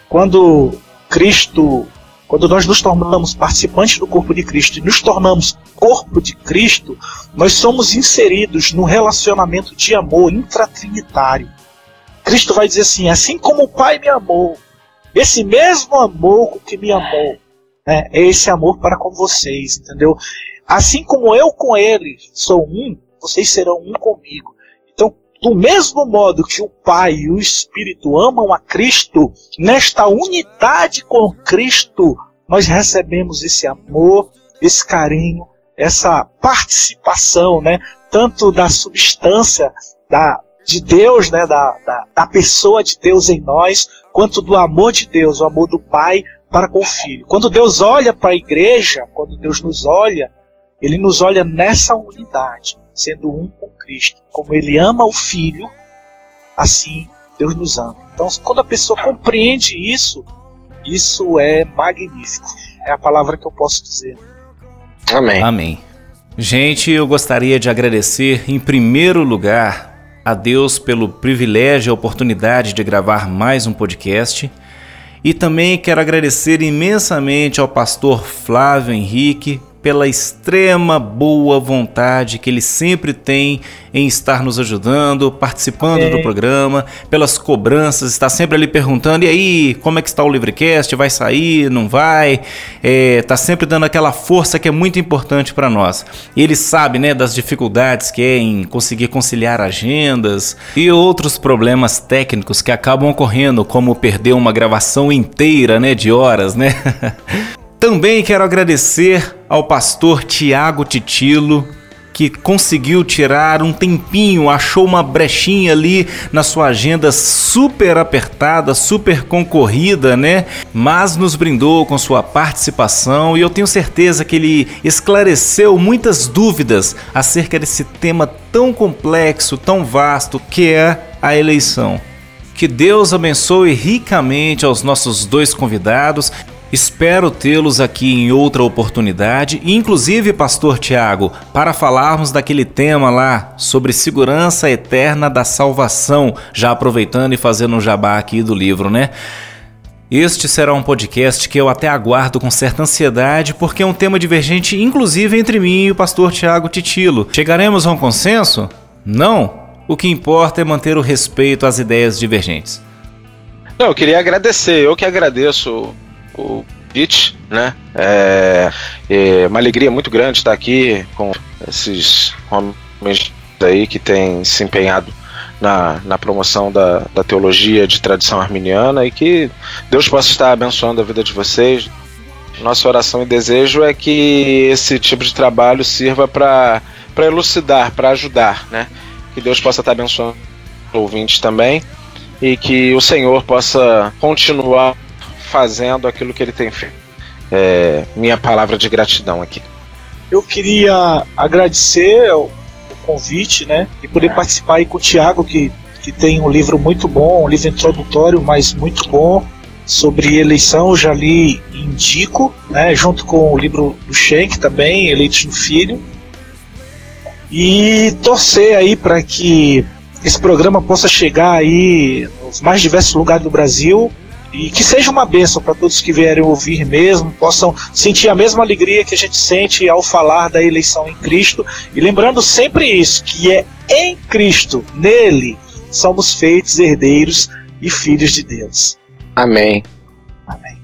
quando Cristo, quando nós nos tornamos participantes do corpo de Cristo e nos tornamos corpo de Cristo, nós somos inseridos no relacionamento de amor intratrinitário. Cristo vai dizer assim: assim como o Pai me amou, esse mesmo amor que me amou, né, é esse amor para com vocês, entendeu? Assim como eu com ele sou um, vocês serão um comigo. Do mesmo modo que o Pai e o Espírito amam a Cristo, nesta unidade com Cristo, nós recebemos esse amor, esse carinho, essa participação, né, tanto da substância da, de Deus, né, da, da, da pessoa de Deus em nós, quanto do amor de Deus, o amor do Pai para com o Filho. Quando Deus olha para a igreja, quando Deus nos olha, Ele nos olha nessa unidade sendo um com Cristo. Como ele ama o Filho, assim Deus nos ama. Então, quando a pessoa compreende isso, isso é magnífico. É a palavra que eu posso dizer. Amém. Amém. Gente, eu gostaria de agradecer em primeiro lugar a Deus pelo privilégio e oportunidade de gravar mais um podcast. E também quero agradecer imensamente ao pastor Flávio Henrique pela extrema boa vontade que ele sempre tem em estar nos ajudando, participando é. do programa, pelas cobranças, está sempre ali perguntando: e aí, como é que está o Livrecast? Vai sair? Não vai? Está é, sempre dando aquela força que é muito importante para nós. Ele sabe né, das dificuldades que é em conseguir conciliar agendas e outros problemas técnicos que acabam ocorrendo, como perder uma gravação inteira né, de horas, né? [laughs] Também quero agradecer ao pastor Tiago Titilo, que conseguiu tirar um tempinho, achou uma brechinha ali na sua agenda super apertada, super concorrida, né? Mas nos brindou com sua participação e eu tenho certeza que ele esclareceu muitas dúvidas acerca desse tema tão complexo, tão vasto que é a eleição. Que Deus abençoe ricamente aos nossos dois convidados Espero tê-los aqui em outra oportunidade, inclusive, Pastor Tiago, para falarmos daquele tema lá sobre segurança eterna da salvação, já aproveitando e fazendo um jabá aqui do livro, né? Este será um podcast que eu até aguardo com certa ansiedade, porque é um tema divergente, inclusive entre mim e o pastor Tiago Titilo. Chegaremos a um consenso? Não. O que importa é manter o respeito às ideias divergentes. Não, eu queria agradecer, eu que agradeço o convite, né? É, é uma alegria muito grande estar aqui com esses homens aí que têm se empenhado na, na promoção da, da teologia de tradição arminiana e que Deus possa estar abençoando a vida de vocês. Nossa oração e desejo é que esse tipo de trabalho sirva para elucidar, para ajudar, né? Que Deus possa estar abençoando ouvintes também e que o Senhor possa continuar fazendo aquilo que ele tem feito. É, minha palavra de gratidão aqui. Eu queria agradecer convite, né? E poder participar aí com o Tiago, que, que tem um livro muito bom, um livro introdutório, mas muito bom, sobre eleição, já li indico, né? Junto com o livro do Schenck também, Eleitos no Filho. E torcer aí para que esse programa possa chegar aí nos mais diversos lugares do Brasil e que seja uma bênção para todos que vierem ouvir mesmo, possam sentir a mesma alegria que a gente sente ao falar da eleição em Cristo. E lembrando sempre isso, que é em Cristo, nele, somos feitos herdeiros e filhos de Deus. Amém. Amém.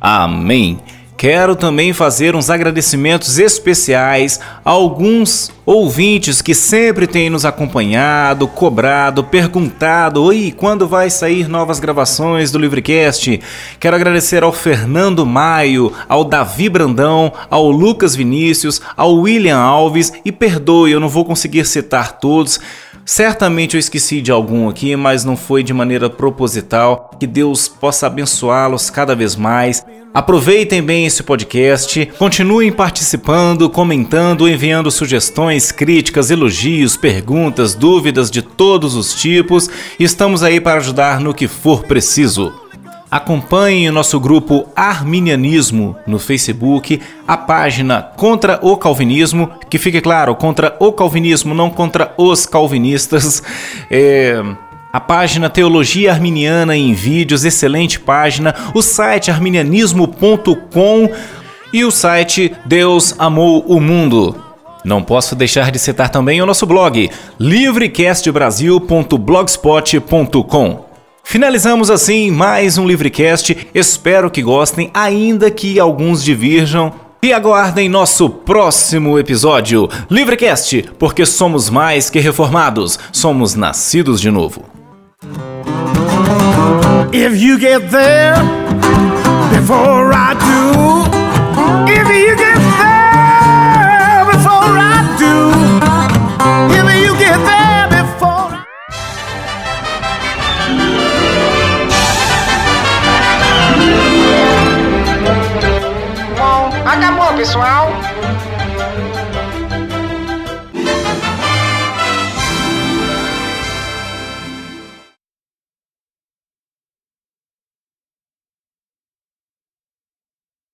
Amém. Quero também fazer uns agradecimentos especiais a alguns ouvintes que sempre têm nos acompanhado, cobrado, perguntado: Oi, quando vai sair novas gravações do Livrecast? Quero agradecer ao Fernando Maio, ao Davi Brandão, ao Lucas Vinícius, ao William Alves e perdoe, eu não vou conseguir citar todos. Certamente eu esqueci de algum aqui, mas não foi de maneira proposital. Que Deus possa abençoá-los cada vez mais. Aproveitem bem esse podcast, continuem participando, comentando, enviando sugestões, críticas, elogios, perguntas, dúvidas de todos os tipos. Estamos aí para ajudar no que for preciso. Acompanhe o nosso grupo Arminianismo no Facebook, a página Contra o Calvinismo, que fique claro, contra o calvinismo, não contra os calvinistas. [laughs] É a página Teologia Arminiana em Vídeos, excelente página, o site arminianismo.com e o site Deus Amou o Mundo. Não posso deixar de citar também o nosso blog, livrecastbrasil.blogspot.com. Finalizamos assim mais um Livrecast. Espero que gostem, ainda que alguns divirjam. E aguardem nosso próximo episódio. Livrecast, porque somos mais que reformados, somos nascidos de novo. If you get there before I do, if you get there pessoal.